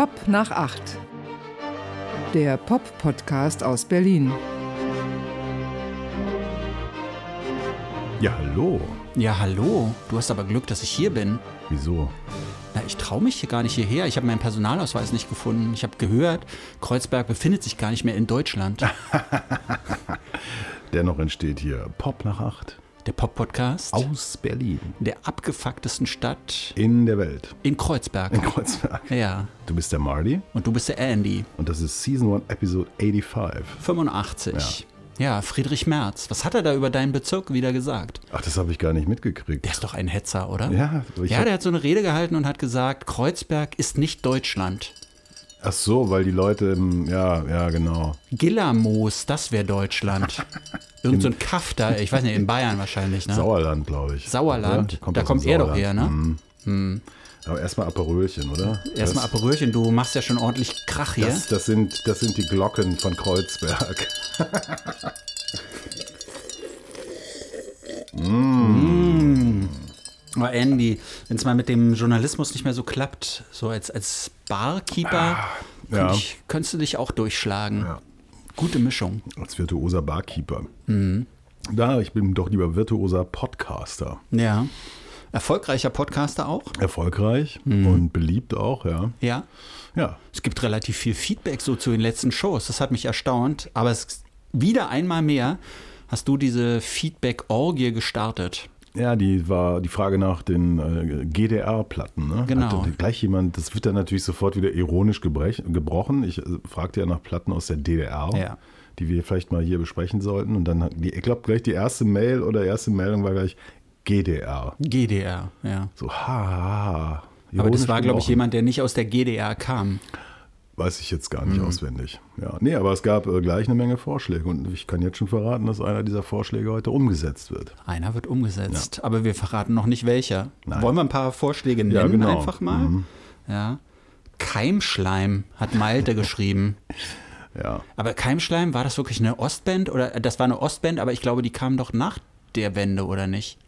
Pop nach acht. Der Pop-Podcast aus Berlin. Ja, hallo. Ja, hallo. Du hast aber Glück, dass ich hier bin. Wieso? Na, ich traue mich hier gar nicht hierher. Ich habe meinen Personalausweis nicht gefunden. Ich habe gehört, Kreuzberg befindet sich gar nicht mehr in Deutschland. Dennoch entsteht hier Pop nach acht Der Pop-Podcast aus Berlin. der abgefucktesten Stadt In der Welt. in Kreuzberg. In Kreuzberg. Ja. Du bist der Marty Und du bist der Andy. und das ist Season 1, Episode 85. 85. Ja. Friedrich Merz. Was hat er da über deinen Bezirk wieder gesagt? Ach, das habe ich gar nicht mitgekriegt. Der ist doch ein Hetzer, oder? Ja, Ja, der hat so eine Rede gehalten und hat gesagt, Kreuzberg ist nicht Deutschland. ach so, weil die Leute, im, ja, ja, genau. Gillermoos, das wäre Deutschland. Irgend so ein Kaff da, ich weiß nicht, in Bayern wahrscheinlich, ne? Sauerland, glaube ich. Sauerland? Oder? Da aus kommt er doch her, ne? Mhm. Aber erstmal Aperölchen, oder? Erstmal Aperölchen, du machst ja schon ordentlich Krach hier. das, das, sind, das sind die Glocken von Kreuzberg. Oh, Andy, wenn es mal mit dem Journalismus nicht mehr so klappt, so als, als Barkeeper, ja. könnt ich, könntest du dich auch durchschlagen. Ja. Gute Mischung. Als virtuoser Barkeeper. Mhm. Da, ich bin doch lieber virtuoser Podcaster. Ja. Erfolgreicher Podcaster auch? Erfolgreich Mhm. und beliebt auch, ja. Ja. Ja, Es gibt relativ viel Feedback so zu den letzten Shows. Das hat mich erstaunt. Aber es wieder einmal mehr hast du diese Feedback-Orgie gestartet. Ja, die war die Frage nach den äh, GDR-Platten. Ne? Genau. Hat gleich jemand, das wird dann natürlich sofort wieder ironisch gebrech, gebrochen. Ich äh, fragte ja nach Platten aus der DDR, Ja. die wir vielleicht mal hier besprechen sollten. Und dann, die, ich glaube, gleich die erste Mail oder erste Meldung war gleich GDR. GDR, ja. So, ha, ha, ha. Aber das war, glaube ich, jemand, der nicht aus der GDR kam. Weiß ich jetzt gar Mhm. nicht auswendig. Ja, nee, aber es gab äh, gleich eine Menge Vorschläge und ich kann jetzt schon verraten, dass einer dieser Vorschläge heute umgesetzt wird. Einer wird umgesetzt, aber wir verraten noch nicht welcher. Nein. Wollen wir ein paar Vorschläge nennen Ja, genau. einfach mal? Ja. Keimschleim hat Malte geschrieben. Ja, Aber Keimschleim, war das wirklich eine Ostband? Oder äh, das war eine Ostband, aber ich glaube, die kam doch nach der Wende, oder nicht?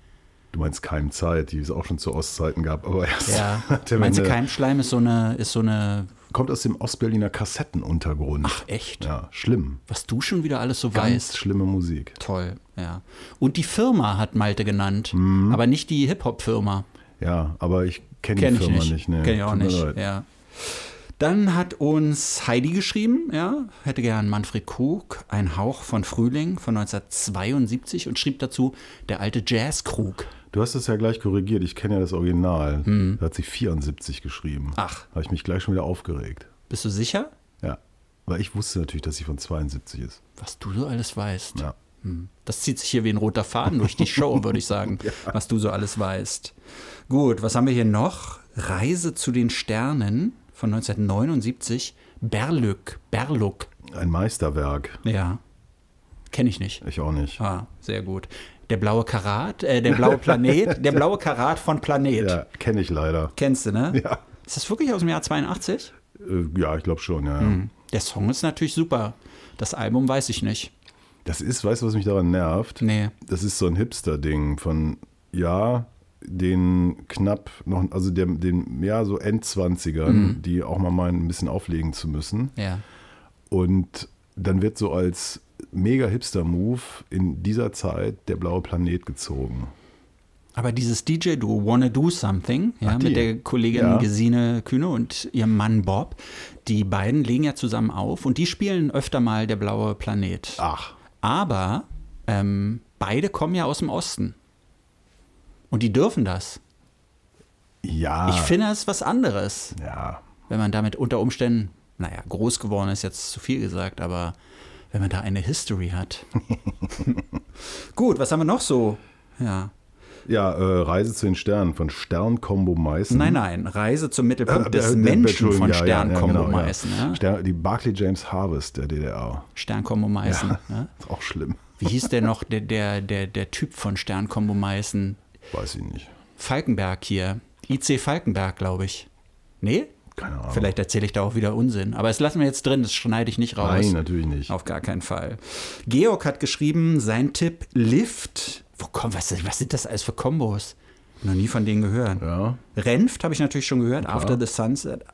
du meinst Keimzeit, die es auch schon zu Ostzeiten gab, aber erst Ja. Meinst du, Keimschleim ist so eine, ist so eine. Kommt aus dem Ostberliner Kassettenuntergrund. Ach, echt? Ja, schlimm. Was du schon wieder alles so Ganz weißt. schlimme Musik. Toll, ja. Und die Firma hat Malte genannt, Mhm. aber nicht die Hip-Hop-Firma. Ja, aber ich kenne die Kenne ich Firma nicht. nicht. nee. Kenn ich auch Tut nicht. Ja. Dann hat uns Heidi geschrieben, ja, hätte gern Manfred Krug, ein Hauch von Frühling von 1972 und schrieb dazu der alte Jazzkrug. Du hast es ja gleich korrigiert. Ich kenne ja das Original. Da hat sie 74 geschrieben. Mhm. Ach. Da habe ich mich gleich schon wieder aufgeregt. Bist du sicher, Ja. Weil ich wusste natürlich, dass sie von 72 ist. was du so alles weißt? Ja. Hm. Das zieht sich hier wie ein roter Faden durch die Show, würde ich sagen, was du so alles weißt. Gut, was haben wir hier noch? Reise zu den Sternen von 1979. Berlück, Berluck. Ein Meisterwerk. Ja, kenne ich nicht. Ich auch nicht. Ah, sehr gut. Der blaue Karat, äh, der blaue Planet, der blaue Karat von Planet. Ja, kenne ich leider. Kennst du, ne? Ja. Ist das wirklich aus dem Jahr 82? Äh, ja, ich glaube schon, ja. Hm. Der Song ist natürlich super. Das Album weiß ich nicht. Das ist, weißt du, was mich daran nervt? Nee. Das ist so ein Hipster-Ding von, ja, den knapp noch, also dem, den, ja, so Endzwanzigern, Mhm. die auch mal meinen, ein bisschen auflegen zu müssen. Ja. Und dann wird so als mega Hipster-Move in dieser Zeit der blaue Planet gezogen. Aber dieses DJ-Duo Wanna Do Something, ja, mit der Kollegin Ja. Gesine Kühne und ihrem Mann Bob, die beiden legen ja zusammen auf und die spielen öfter mal der blaue Planet. Ach, Aber ähm, beide kommen ja aus dem Osten. Und die dürfen das. ja. Ich finde, das ist was anderes. ja. wenn man damit unter Umständen, naja, groß geworden ist jetzt zu viel gesagt, aber wenn man da eine History hat. Gut, was haben wir noch so? Ja. Ja, äh, Reise zu den Sternen von Sternkombo Meißen. Nein, nein, Reise zum Mittelpunkt Äh, des äh, Menschen Entschuldigung, von ja, Sternkombo ja, genau, ja. Meißen. Ja. Stern, die Barclay James Harvest der DDR. Sternkombo Meißen. Ja. Ist auch schlimm. Wie hieß der noch, der, der, der, der Typ von Sternkombo Meißen? Weiß ich nicht. Falkenberg hier. IC Falkenberg, glaube ich. Nee? Keine Ahnung. Vielleicht erzähle ich da auch wieder Unsinn. Aber das lassen wir jetzt drin, das schneide ich nicht raus. Nein, natürlich nicht. Auf gar keinen Fall. Georg hat geschrieben, sein Tipp Lift. Wo kommt, was, was sind das alles für Kombos? Noch nie von denen gehört. Ja. Renft habe ich natürlich schon gehört. After the Sunset.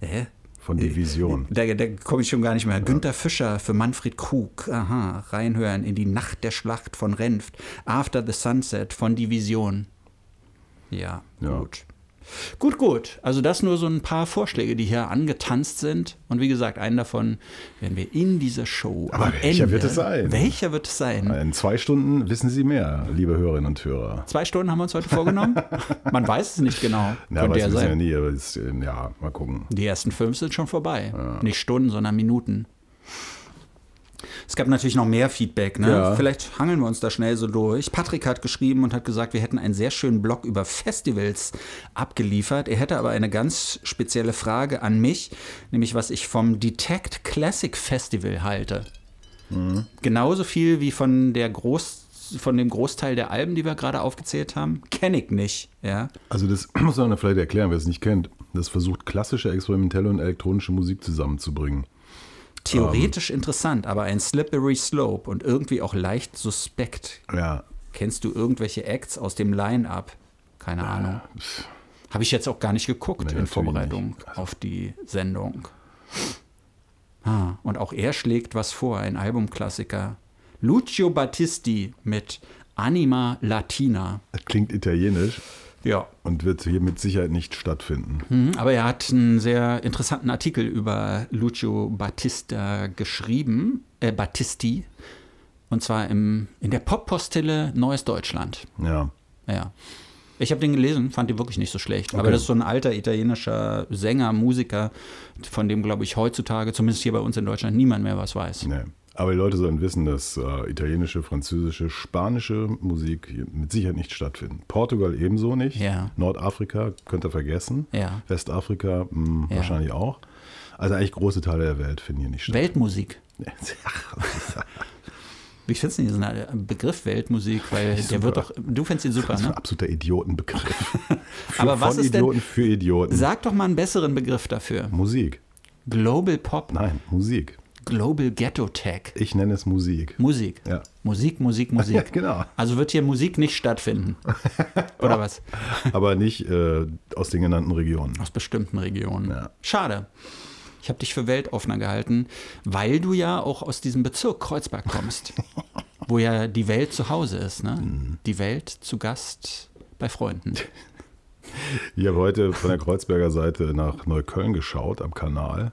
Hä? Von Division. Da, da komme ich schon gar nicht mehr. Günter Fischer für Manfred Krug. Aha, reinhören in die Nacht der Schlacht von Renft. After the Sunset von Division. Ja, Ja. gut. Gut, gut. Also das nur so ein paar Vorschläge, die hier angetanzt sind. Und wie gesagt, einen davon werden wir in dieser Show. Aber am welcher Ende, wird es sein? Welcher wird es sein? In zwei Stunden wissen Sie mehr, liebe Hörerinnen und Hörer. Zwei Stunden haben wir uns heute vorgenommen. Man weiß es nicht genau. Ja, Könnte ja wissen ja sein. nie, aber es, äh, ja, mal gucken. Die ersten fünf sind schon vorbei. Nicht Stunden, sondern Minuten. Es gab natürlich noch mehr Feedback. Ne? Ja. Vielleicht hangeln wir uns da schnell so durch. Patrick hat geschrieben und hat gesagt, wir hätten einen sehr schönen Blog über Festivals abgeliefert. Er hätte aber eine ganz spezielle Frage an mich, nämlich was ich vom Detect Classic Festival halte. Genauso viel wie von der Groß von dem Großteil der Alben, die wir gerade aufgezählt haben, kenne ich nicht. Ja. Also das muss man vielleicht erklären, wer es nicht kennt. Das versucht klassische, experimentelle und elektronische Musik zusammenzubringen. Theoretisch interessant, aber ein slippery slope und irgendwie auch leicht suspekt. Ja, Kennst du irgendwelche Acts aus dem Line-Up? Keine Ahnung. Habe ich jetzt auch gar nicht geguckt Nee, in Vorbereitung nicht. auf die Sendung. Ah, und auch er schlägt was vor, ein Albumklassiker. Lucio Battisti mit Anima Latina. das klingt italienisch Ja, und wird hier mit Sicherheit nicht stattfinden. Mhm, Aber er hat einen sehr interessanten Artikel über Lucio Battista geschrieben, äh, Battisti, und zwar im, in der Pop-Postille Neues Deutschland. Ja. Ja. Ich habe den gelesen, fand den wirklich nicht so schlecht. Aber Okay. das ist so ein alter italienischer Sänger, Musiker, von dem, glaube ich, heutzutage, zumindest hier bei uns in Deutschland, niemand mehr was weiß. Nee. Aber die Leute sollen wissen, dass äh, italienische, französische, spanische Musik mit Sicherheit nicht stattfinden. Portugal ebenso nicht. Ja. Nordafrika könnt ihr vergessen. Ja. Westafrika mh, Ja. wahrscheinlich auch. Also eigentlich große Teile der Welt finden hier nicht statt. Weltmusik. Wie findest du diesen äh, Begriff Weltmusik? Weil der Super. wird doch, du findest ihn super, Das ist ein ne? absoluter Idiotenbegriff. Für, Aber was von ist denn- Idioten für Idioten. Sag doch mal einen besseren Begriff dafür. Musik. Global Pop, Nein, Musik. Global Ghetto Tech. Ich nenne es Musik. Musik. Ja. Musik, Musik, Musik. Ja, genau. Also wird hier Musik nicht stattfinden. Oder was? Aber nicht äh, aus den genannten Regionen. Aus bestimmten Regionen. Ja. Schade. Ich habe dich für weltoffener gehalten, weil du ja auch aus diesem Bezirk Kreuzberg kommst, wo ja die Welt zu Hause ist. Ne? Mhm. Die Welt zu Gast bei Freunden. Ich habe heute von der Kreuzberger Seite nach Neukölln geschaut am Kanal,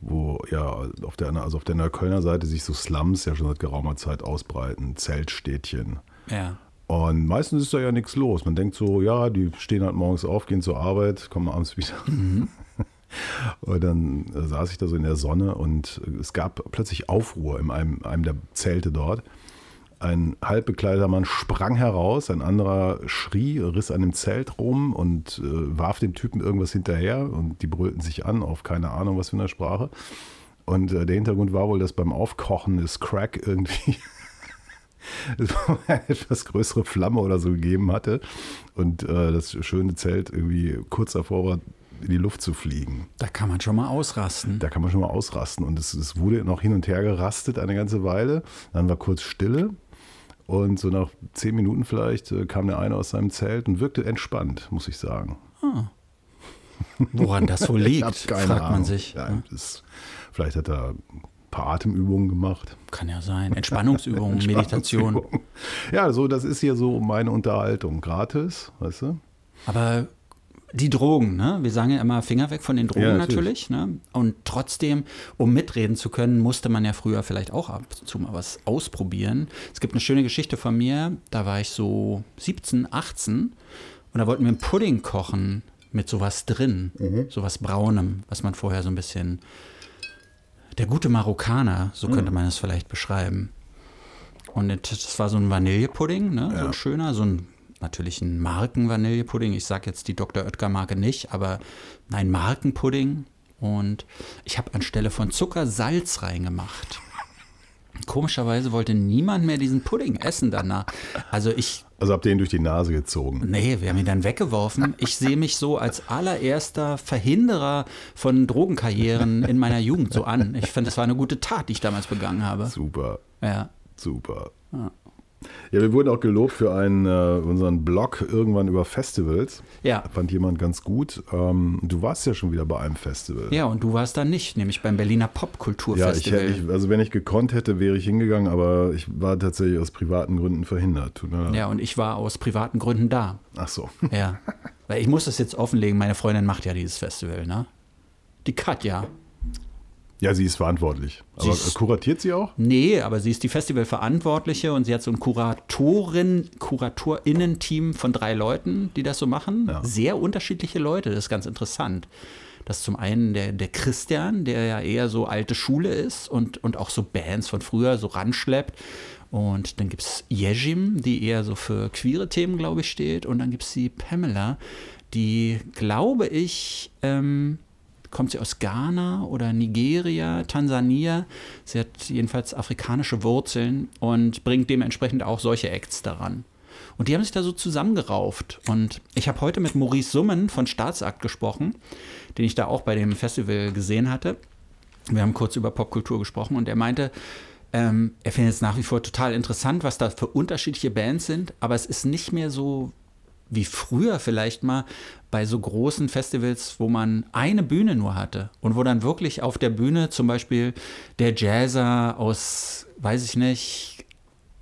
wo ja auf der, also auf der Neuköllner Seite sich so Slums ja schon seit geraumer Zeit ausbreiten, Zeltstädtchen. Ja. Und meistens ist da ja nichts los. Man denkt so, ja, die stehen halt morgens auf, gehen zur Arbeit, kommen abends wieder. Und dann äh, saß ich da so in der Sonne und es gab plötzlich Aufruhr in einem, einem der Zelte dort. Ein halbbekleideter Mann sprang heraus, ein anderer schrie, riss an dem Zelt rum und äh, warf dem Typen irgendwas hinterher und die brüllten sich an auf keine Ahnung was für eine Sprache. Und äh, der Hintergrund war wohl, dass beim Aufkochen des Crack irgendwie eine etwas größere Flamme oder so gegeben hatte und äh, das schöne Zelt irgendwie kurz davor war, in die Luft zu fliegen. Da kann man schon mal ausrasten. Da kann man schon mal ausrasten. Und es, es wurde noch hin und her gerastet eine ganze Weile. Dann war kurz Stille. Und so nach zehn Minuten vielleicht äh, kam der eine aus seinem Zelt und wirkte entspannt, muss ich sagen. Woran das wohl liegt, fragt man Ahnung. sich. Ja, ne? das, vielleicht hat er ein paar Atemübungen gemacht. Kann ja sein. Entspannungsübungen, Meditation. Entspannungsübungen. Ja, so, das ist hier so meine Unterhaltung. Gratis, weißt du? Aber die Drogen, ne? Wir sagen ja immer Finger weg von den Drogen Ja, natürlich. natürlich. Ne? Und trotzdem, um mitreden zu können, musste man ja früher vielleicht auch ab und zu mal was ausprobieren. Es gibt eine schöne Geschichte von mir, da war ich so 17, 18 und da wollten wir einen Pudding kochen mit sowas drin, sowas Braunem, was man vorher so ein bisschen. Der gute Marokkaner, so könnte man es vielleicht beschreiben. Und das war so ein Vanillepudding, ne? so ein schöner, so ein natürlich ein Marken-Vanillepudding. Ich sage jetzt die Dr. Oetker-Marke nicht, aber ein Markenpudding. Und ich habe anstelle von Zucker Salz reingemacht. Komischerweise wollte niemand mehr diesen Pudding essen danach. Also ich, Also habt ihr ihn durch die Nase gezogen. nee, wir haben ihn dann weggeworfen. Ich sehe mich so als allererster Verhinderer von Drogenkarrieren in meiner Jugend so an. Ich finde, das war eine gute Tat, die ich damals begangen habe. Super, Ja. super. Ja, wir wurden auch gelobt für einen, äh, unseren Blog irgendwann über Festivals. Ja. Fand jemand ganz gut. Ähm, du warst ja schon wieder bei einem Festival. Ja, und du warst da nicht, nämlich beim Berliner Ja, ich, Popkulturfestival. ich, also wenn ich gekonnt hätte, wäre ich hingegangen, aber ich war tatsächlich aus privaten Gründen verhindert. Leid. ja, und ich war aus privaten Gründen da. Ach so. Ja. Weil ich muss das jetzt offenlegen, meine Freundin macht ja dieses Festival, ne? Die Katja. Ja, sie ist verantwortlich. Sie Aber ist- kuratiert sie auch? Nee, aber sie ist die Festivalverantwortliche und sie hat so ein Kuratorin, KuratorInnen-Team von drei Leuten, die das so machen. Ja. Sehr unterschiedliche Leute, das ist ganz interessant. Das ist zum einen der, der Christian, der ja eher so alte Schule ist und, und auch so Bands von früher so ranschleppt. Und dann gibt es Yejim, die eher so für queere Themen, glaube ich, steht. Und dann gibt es die Pamela, die, glaube ich, ähm, kommt sie aus Ghana oder Nigeria, Tansania. Sie hat jedenfalls afrikanische Wurzeln und bringt dementsprechend auch solche Acts daran. Und die haben sich da so zusammengerauft. Und ich habe heute mit Maurice Summen von Staatsakt gesprochen, den ich da auch bei dem Festival gesehen hatte. Wir haben kurz über Popkultur gesprochen und er meinte, ähm, er findet es nach wie vor total interessant, was da für unterschiedliche Bands sind, aber es ist nicht mehr so wie früher vielleicht mal bei so großen Festivals, wo man eine Bühne nur hatte und wo dann wirklich auf der Bühne zum Beispiel der Jazzer aus, weiß ich nicht,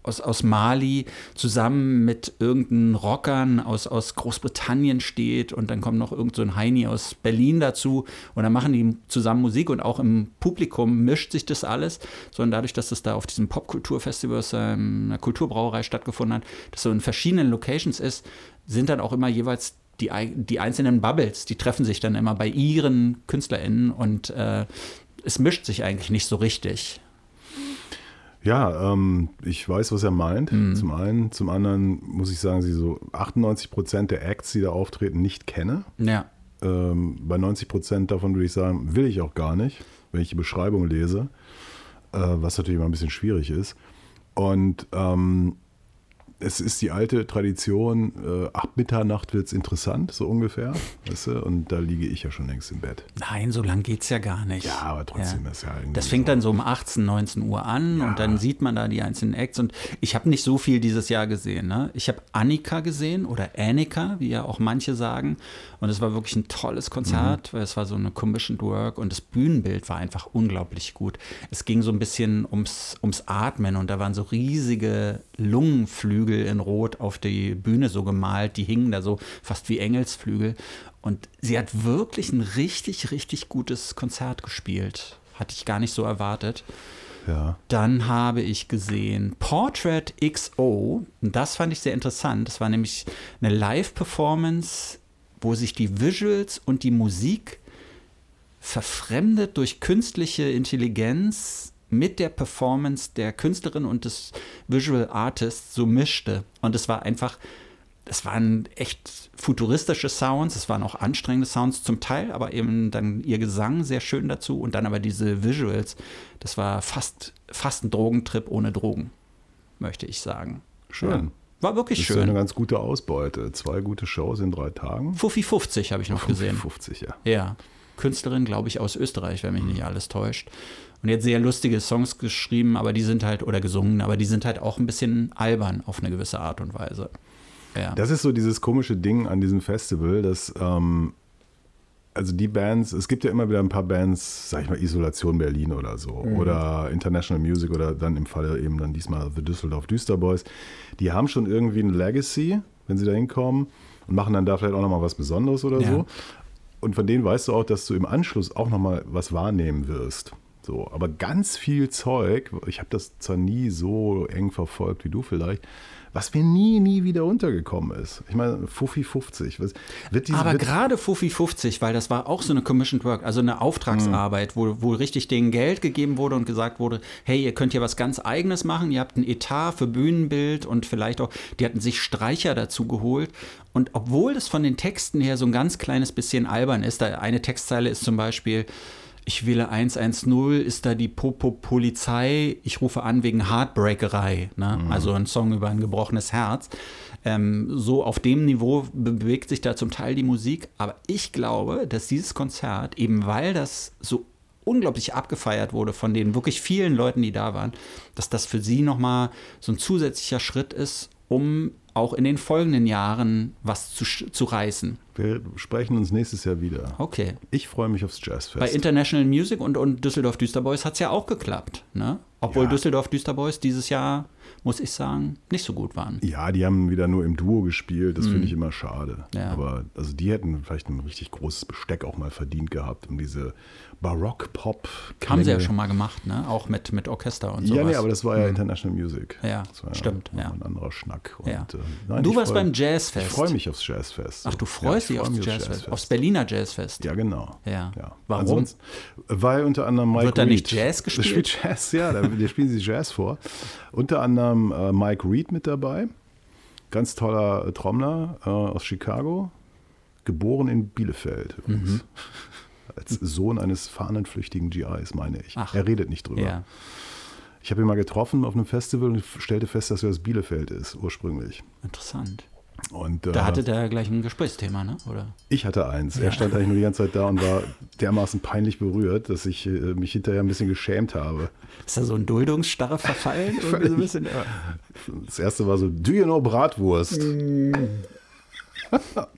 aus, aus Mali zusammen mit irgendeinen Rockern aus, aus Großbritannien steht und dann kommt noch irgend so ein Heini aus Berlin dazu und dann machen die zusammen Musik und auch im Publikum mischt sich das alles, sondern dadurch, dass das da auf diesem Popkulturfestival ähm, einer Kulturbrauerei stattgefunden hat, das so in verschiedenen Locations ist, sind dann auch immer jeweils die, die einzelnen Bubbles, die treffen sich dann immer bei ihren KünstlerInnen und äh, es mischt sich eigentlich nicht so richtig. Ja, ähm, ich weiß, was er meint. Zum einen. Zum anderen muss ich sagen, sie so 98 Prozent der Acts, die da auftreten, nicht kenne. Ja. Ähm, bei 90 Prozent davon würde ich sagen, will ich auch gar nicht, wenn ich die Beschreibung lese, äh, was natürlich immer ein bisschen schwierig ist. Und ähm, es ist die alte Tradition, äh, ab Mitternacht wird es interessant, so ungefähr. Weißt du? Und da liege ich ja schon längst im Bett. Nein, so lang geht's ja gar nicht. Ja, aber trotzdem ist ja irgendwie. Das fängt dann so um 18, 19 Uhr an Ja. und dann sieht man da die einzelnen Acts. Und ich habe nicht so viel dieses Jahr gesehen. Ne? Ich habe Annika gesehen oder Annika, wie ja auch manche sagen. Und es war wirklich ein tolles Konzert, Mhm. weil es war so eine Commissioned Work und das Bühnenbild war einfach unglaublich gut. Es ging so ein bisschen ums, ums Atmen und da waren so riesige Lungenflügel in Rot auf die Bühne so gemalt. Die hingen da so fast wie Engelsflügel. Und sie hat wirklich ein richtig, richtig gutes Konzert gespielt. Hatte ich gar nicht so erwartet. Ja. Dann habe ich gesehen Portrait XO. Und das fand ich sehr interessant. Das war nämlich eine Live-Performance, wo sich die Visuals und die Musik verfremdet durch künstliche Intelligenz mit der Performance der Künstlerin und des Visual Artists so mischte. Und es war einfach, es waren echt futuristische Sounds, es waren auch anstrengende Sounds zum Teil, aber eben dann ihr Gesang sehr schön dazu und dann aber diese Visuals, das war fast, fast ein Drogentrip ohne Drogen, möchte ich sagen. Schön. Ja. War wirklich Das ist ja eine schön. ganz gute Ausbeute. Zwei gute Shows in drei Tagen. Fuffi 50 habe ich noch gesehen. 50, ja. Ja. Künstlerin, glaube ich, aus Österreich, wenn mich nicht alles täuscht. Und jetzt sehr lustige Songs geschrieben, aber die sind halt, oder gesungen, aber die sind halt auch ein bisschen albern auf eine gewisse Art und Weise. Ja. Das ist so dieses komische Ding an diesem Festival, dass ähm, also die Bands, es gibt ja immer wieder ein paar Bands, sag ich mal, Isolation Berlin oder so, oder International Music oder dann im Falle eben dann diesmal The Düsseldorf Düsterboys, die haben schon irgendwie ein Legacy, wenn sie da hinkommen und machen dann da vielleicht auch nochmal was Besonderes oder Ja. so. Und von denen weißt du auch, dass du im Anschluss auch nochmal was wahrnehmen wirst. So, aber ganz viel Zeug, ich habe das zwar nie so eng verfolgt wie du vielleicht, was mir nie, nie wieder untergekommen ist. Ich meine, Fuffi 50. Was, wird diese, Aber gerade Fuffi 50, weil das war auch so eine Commissioned Work, also eine Auftragsarbeit, wo, wo richtig denen Geld gegeben wurde und gesagt wurde, hey, ihr könnt hier was ganz eigenes machen, ihr habt ein Etat für Bühnenbild und vielleicht auch, die hatten sich Streicher dazu geholt. Und obwohl das von den Texten her so ein ganz kleines bisschen albern ist, da eine Textzeile ist zum Beispiel, ich wähle 110, ist da die Popo-Polizei, ich rufe an wegen Heartbreakerei, ne? also ein Song über ein gebrochenes Herz. Ähm, so auf dem Niveau bewegt sich da zum Teil die Musik, aber ich glaube, dass dieses Konzert, eben weil das so unglaublich abgefeiert wurde von den wirklich vielen Leuten, die da waren, dass das für sie nochmal so ein zusätzlicher Schritt ist, um auch in den folgenden Jahren was zu, zu reißen. Wir sprechen uns nächstes Jahr wieder. Okay. Ich freue mich aufs Jazzfest. Bei International Music und, und Düsseldorf Düsterboys hat es ja auch geklappt. Ne? Obwohl Ja. Düsseldorf Düsterboys dieses Jahr, muss ich sagen, nicht so gut waren. Ja, die haben wieder nur im Duo gespielt. Das finde ich immer schade. Mhm. Ja. Aber also die hätten vielleicht ein richtig großes Besteck auch mal verdient gehabt, um diese Barock-Pop. Haben sie ja schon mal gemacht, ne? Auch mit, mit Orchester und sowas. Ja, nee, aber das war ja International Music. Ja, das war stimmt, ja. Ein anderer Schnack. Und, Ja. äh, nein, Du warst freu- beim Jazzfest. Ich freue mich aufs Jazzfest. Ach, du Ja, freust ich dich aufs mich Jazzfest, aufs Berliner Jazzfest. Ja, genau. Ja. ja. Warum? Ansonsten, weil unter anderem Mike Wird da nicht Jazz gespielt? spielt Jazz, ja, da, da spielen sie Jazz vor. Unter anderem äh, Mike Reed mit dabei. Ganz toller äh, Trommler äh, aus Chicago. Geboren in Bielefeld übrigens. Mhm. Als Sohn eines fahnenflüchtigen GIs, meine ich. Ach. Er redet nicht drüber. Ja. Ich habe ihn mal getroffen auf einem Festival und stellte fest, dass er aus Bielefeld ist, ursprünglich. Interessant. Und, äh, Da hatte der gleich ein Gesprächsthema, ne? Oder? ich hatte eins. Er stand eigentlich nur die ganze Zeit da und war dermaßen peinlich berührt, dass ich äh, mich hinterher ein bisschen geschämt habe. Ist da so ein Duldungsstarre verfallen? Irgendwie so ein bisschen. Das erste war so, do you know Bratwurst?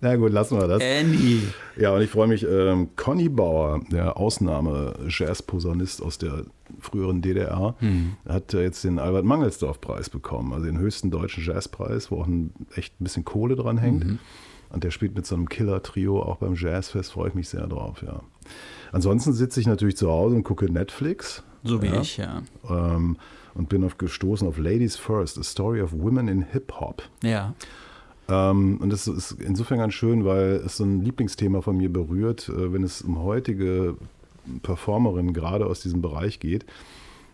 Na gut, lassen wir das. Andy. Ja, und ich freue mich, ähm, Conny Bauer, der Ausnahme-Jazz-Posaunist aus der früheren DDR, hat äh, jetzt den Albert-Mangelsdorff-Preis bekommen, also den höchsten deutschen Jazzpreis, wo auch ein, echt ein bisschen Kohle dran hängt. Und der spielt mit so einem Killer-Trio auch beim Jazzfest, freue ich mich sehr drauf, ja. Ansonsten sitze ich natürlich zu Hause und gucke Netflix. So wie ja, ich, ja. Ähm, und bin auf gestoßen auf Ladies First, A Story of Women in Hip-Hop. Ja. Ähm, und das ist insofern ganz schön, weil es so ein Lieblingsthema von mir berührt, äh, wenn es um heutige Performerinnen gerade aus diesem Bereich geht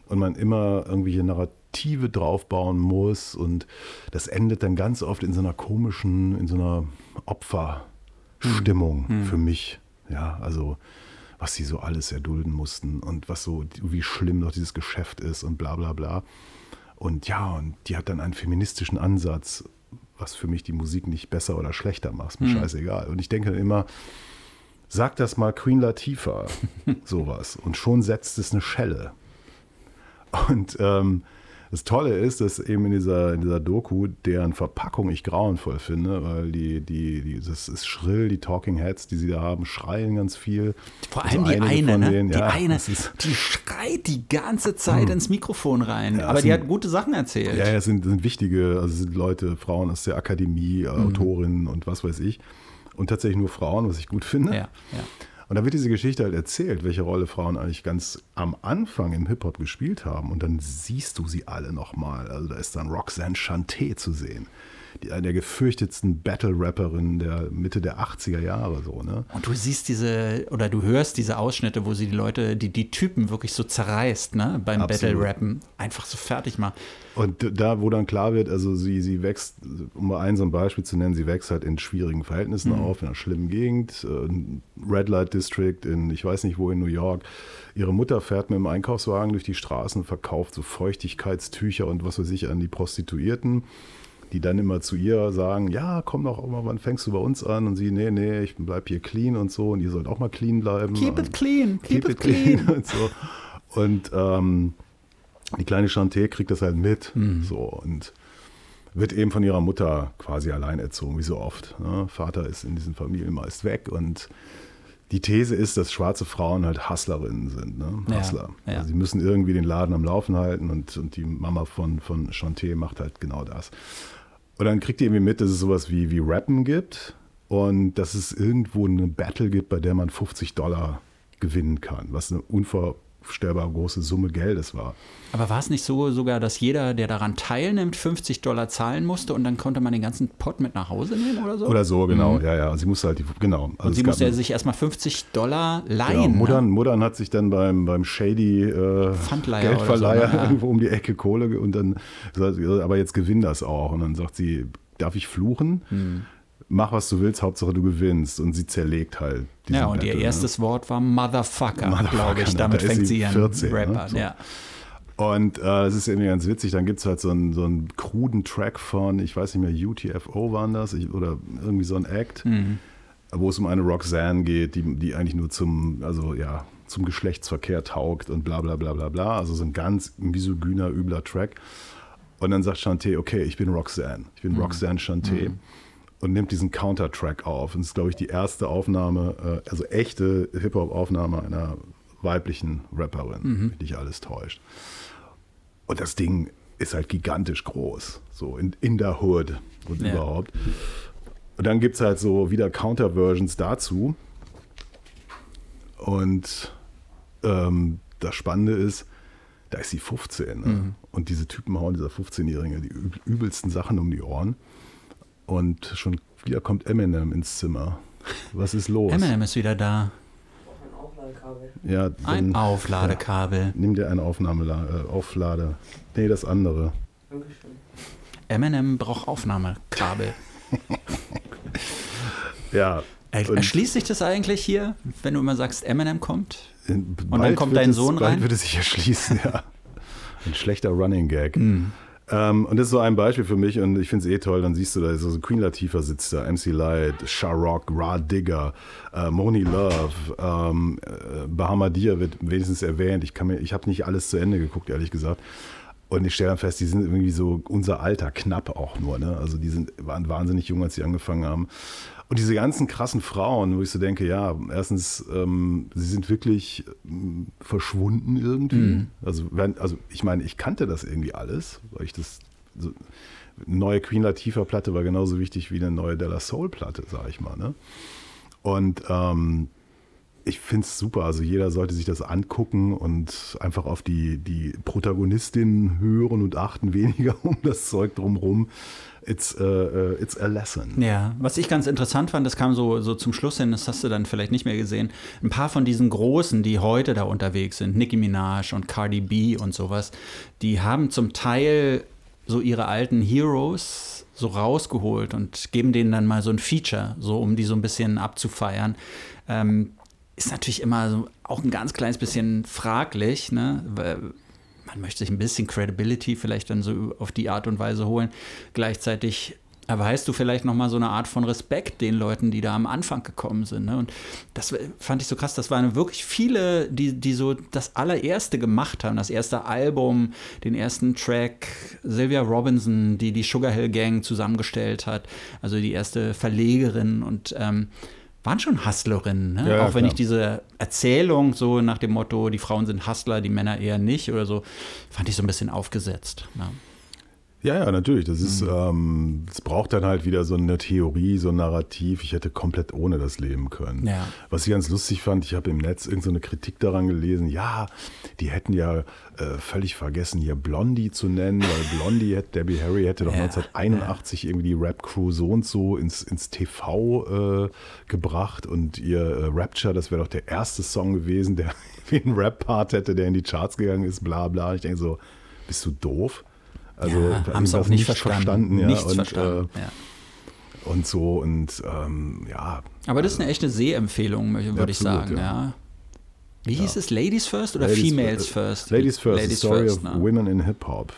und man immer irgendwelche Narrative draufbauen muss und das endet dann ganz oft in so einer komischen, in so einer Opferstimmung für mich. Ja, also was sie so alles erdulden mussten und was so, wie schlimm doch dieses Geschäft ist und bla bla bla. Und ja, und die hat dann einen feministischen Ansatz, was für mich die Musik nicht besser oder schlechter macht. Ist mir scheißegal. Und ich denke dann immer, sag das mal Queen Latifah, sowas. Und schon setzt es eine Schelle. Und ähm, das Tolle ist, dass eben in dieser, in dieser Doku, deren Verpackung ich grauenvoll finde, weil die, die, die, das ist schrill, die Talking Heads, die sie da haben, schreien ganz viel. Vor Also allem die einige eine, ne? denen, die ja, eine, die schreit die ganze Zeit ins Mikrofon rein. Ja, aber die sind- hat gute Sachen erzählt. Ja, ja, es sind, sind wichtige, also es sind Leute, Frauen aus der Akademie, Mhm. Autorinnen und was weiß ich. Und tatsächlich nur Frauen, was ich gut finde. ja. ja. Und da wird diese Geschichte halt erzählt, welche Rolle Frauen eigentlich ganz am Anfang im Hip-Hop gespielt haben. Und dann siehst du sie alle nochmal. Also da ist dann Roxanne Chanté zu sehen. Die, eine der gefürchtetsten Battle-Rapperinnen der Mitte der 80er Jahre. So, ne? Und du siehst diese, oder du hörst diese Ausschnitte, wo sie die Leute, die, die Typen wirklich so zerreißt, ne, beim. Battle-Rappen. Einfach so fertig macht. Und da, wo dann klar wird, also sie, sie wächst, um mal ein so ein Beispiel zu nennen, sie wächst halt in schwierigen Verhältnissen auf, in einer schlimmen Gegend, äh, Red Light District in, ich weiß nicht wo, in New York. Ihre Mutter fährt mit dem Einkaufswagen durch die Straßen verkauft so Feuchtigkeitstücher und was weiß ich an die Prostituierten, die dann immer zu ihr sagen, ja, komm doch, mal, wann fängst du bei uns an? Und sie, nee, nee, ich bleib hier clean und so und ihr sollt auch mal clean bleiben. Keep it clean, keep, it clean. und so. Und ähm, die kleine Chanté kriegt das halt mit. So und wird eben von ihrer Mutter quasi allein erzogen, wie so oft. Ne? Vater ist in diesen Familien meist weg und die These ist, dass schwarze Frauen halt Hustlerinnen sind. Ne? Ja, Hustler. ja. Also sie müssen irgendwie den Laden am Laufen halten und, und die Mama von, von Chanté macht halt genau das. Und dann kriegt ihr irgendwie mit, dass es sowas wie, wie Rappen gibt. Und dass es irgendwo eine Battle gibt, bei der man 50 Dollar gewinnen kann, was eine unvorstellbar große Summe Geldes war. Aber war es nicht so sogar, dass jeder, der daran teilnimmt, 50 Dollar zahlen musste und dann konnte man den ganzen Pot mit nach Hause nehmen oder so? Oder so, genau, ja, ja. Sie musste halt die, genau. Also und sie musste ja sich erstmal 50 Dollar Genau, leihen. Muttern, ne? Muttern hat sich dann beim, beim Shady äh, Geldverleiher oder so, ne? Ja. irgendwo um die Ecke Kohle und dann sagt sie, aber jetzt gewinn das auch. Und dann sagt sie, darf ich fluchen? Hm. Mach, was du willst, Hauptsache du gewinnst. Und sie zerlegt halt Ja, und Battle, ihr ne? erstes Wort war Motherfucker, Motherfucker, glaube ich. ne? Damit fängt sie ihren 14, Rap ne? an. So. Ja. Und äh, es ist irgendwie ganz witzig, dann gibt es halt so einen, so einen kruden Track von, ich weiß nicht mehr, UTFO waren das, ich, oder irgendwie so ein Act. wo es um eine Roxanne geht, die, die eigentlich nur zum, also ja, zum Geschlechtsverkehr taugt und bla bla bla bla bla. Also so ein ganz misogyner, übler Track. Und dann sagt Chanté, okay, ich bin Roxanne. Ich bin mhm. Roxanne Chanté. Mhm. Und nimmt diesen Countertrack auf. Und das ist, glaube ich, die erste Aufnahme, äh, also echte Hip-Hop-Aufnahme einer weiblichen Rapperin, mhm. wenn dich alles täuscht. Und das Ding ist halt gigantisch groß, so in, in der Hood und ja. überhaupt. Und dann gibt es halt so wieder Counter-Versions dazu. Und ähm, das Spannende ist, da ist sie 15. Ne? Mhm. Und diese Typen hauen dieser 15-Jährige die übelsten Sachen um die Ohren. Und schon wieder kommt Eminem ins Zimmer. Was ist los? Eminem ist wieder da. Ja, ein Aufladekabel. Ja, nimm dir ein Aufnahme, äh, Auflade. Nee, das andere. Eminem braucht Aufnahmekabel. ja. Er, erschließt sich das eigentlich hier, wenn du immer sagst, Eminem kommt? Und dann kommt dein Sohn es, rein? Bald würde sich erschließen, ja. Ein schlechter Running Gag. Mm. Ähm, und das ist so ein Beispiel für mich und ich finde es eh toll. Dann siehst du, da ist so Queen Latifah sitzt da, MC Light, Sharrock, Ra Digger, äh, Moni Love, ähm, äh, Bahamadia wird wenigstens erwähnt. Ich, ich habe nicht alles zu Ende geguckt, ehrlich gesagt. Und ich stelle dann fest, die sind irgendwie so unser Alter, knapp auch nur. Ne? Also die sind, waren wahnsinnig jung, als sie angefangen haben. Und diese ganzen krassen Frauen, wo ich so denke, ja, erstens, ähm, sie sind wirklich ähm, verschwunden irgendwie. Mhm. Also, wenn, also ich meine, ich kannte das irgendwie alles, weil ich das so, eine neue Queen Latifah Platte war genauso wichtig wie eine neue Della Soul Platte, sag ich mal. Ne? Und ähm, ich finde es super. Also jeder sollte sich das angucken und einfach auf die, die Protagonistin hören und achten weniger um das Zeug drumherum it's, uh, it's a lesson. Ja, was ich ganz interessant fand, das kam so, so zum Schluss hin, das hast du dann vielleicht nicht mehr gesehen. Ein paar von diesen Großen, die heute da unterwegs sind, Nicki Minaj und Cardi B und sowas, die haben zum Teil so ihre alten Heroes so rausgeholt und geben denen dann mal so ein Feature, so um die so ein bisschen abzufeiern. Ähm, ist natürlich immer so auch ein ganz kleines bisschen fraglich, ne? Man möchte sich ein bisschen Credibility vielleicht dann so auf die Art und Weise holen. Gleichzeitig erweist du vielleicht nochmal so eine Art von Respekt den Leuten, die da am Anfang gekommen sind. Ne? Und das fand ich so krass. Das waren wirklich viele, die, die so das allererste gemacht haben, das erste Album, den ersten Track. Sylvia Robinson, die die Sugar Hill Gang zusammengestellt hat, also die erste Verlegerin und ähm, waren schon Hustlerinnen. Ne? Ja, auch wenn klar. ich diese Erzählung so nach dem Motto, die Frauen sind Hustler, die Männer eher nicht oder so, fand ich so ein bisschen aufgesetzt. Ne? Ja, ja, natürlich. Das ist, mhm. ähm, es braucht dann halt wieder so eine Theorie, so ein Narrativ. Ich hätte komplett ohne das leben können. Ja. Was ich ganz lustig fand, ich habe im Netz irgendeine so Kritik daran gelesen, ja, die hätten ja äh, völlig vergessen, hier Blondie zu nennen, weil Blondie, hätte, Debbie Harry hätte doch ja, 1981 ja. irgendwie die Rap-Crew so und so ins, ins TV äh, gebracht und ihr äh, Rapture, das wäre doch der erste Song gewesen, der wie ein Rap-Part hätte, der in die Charts gegangen ist, bla bla. Ich denke so, bist du doof? Also ja, haben es auch nicht verstanden. verstanden ja, Nichts und, verstanden. Äh, ja. und so und ähm, ja. Aber das ist eine echte Sehempfehlung, würde ich sagen, ja. Wie hieß es? Ladies First oder Ladies Females First? Ladies First, Ladies the Story first, of ne? Women in Hip-Hop.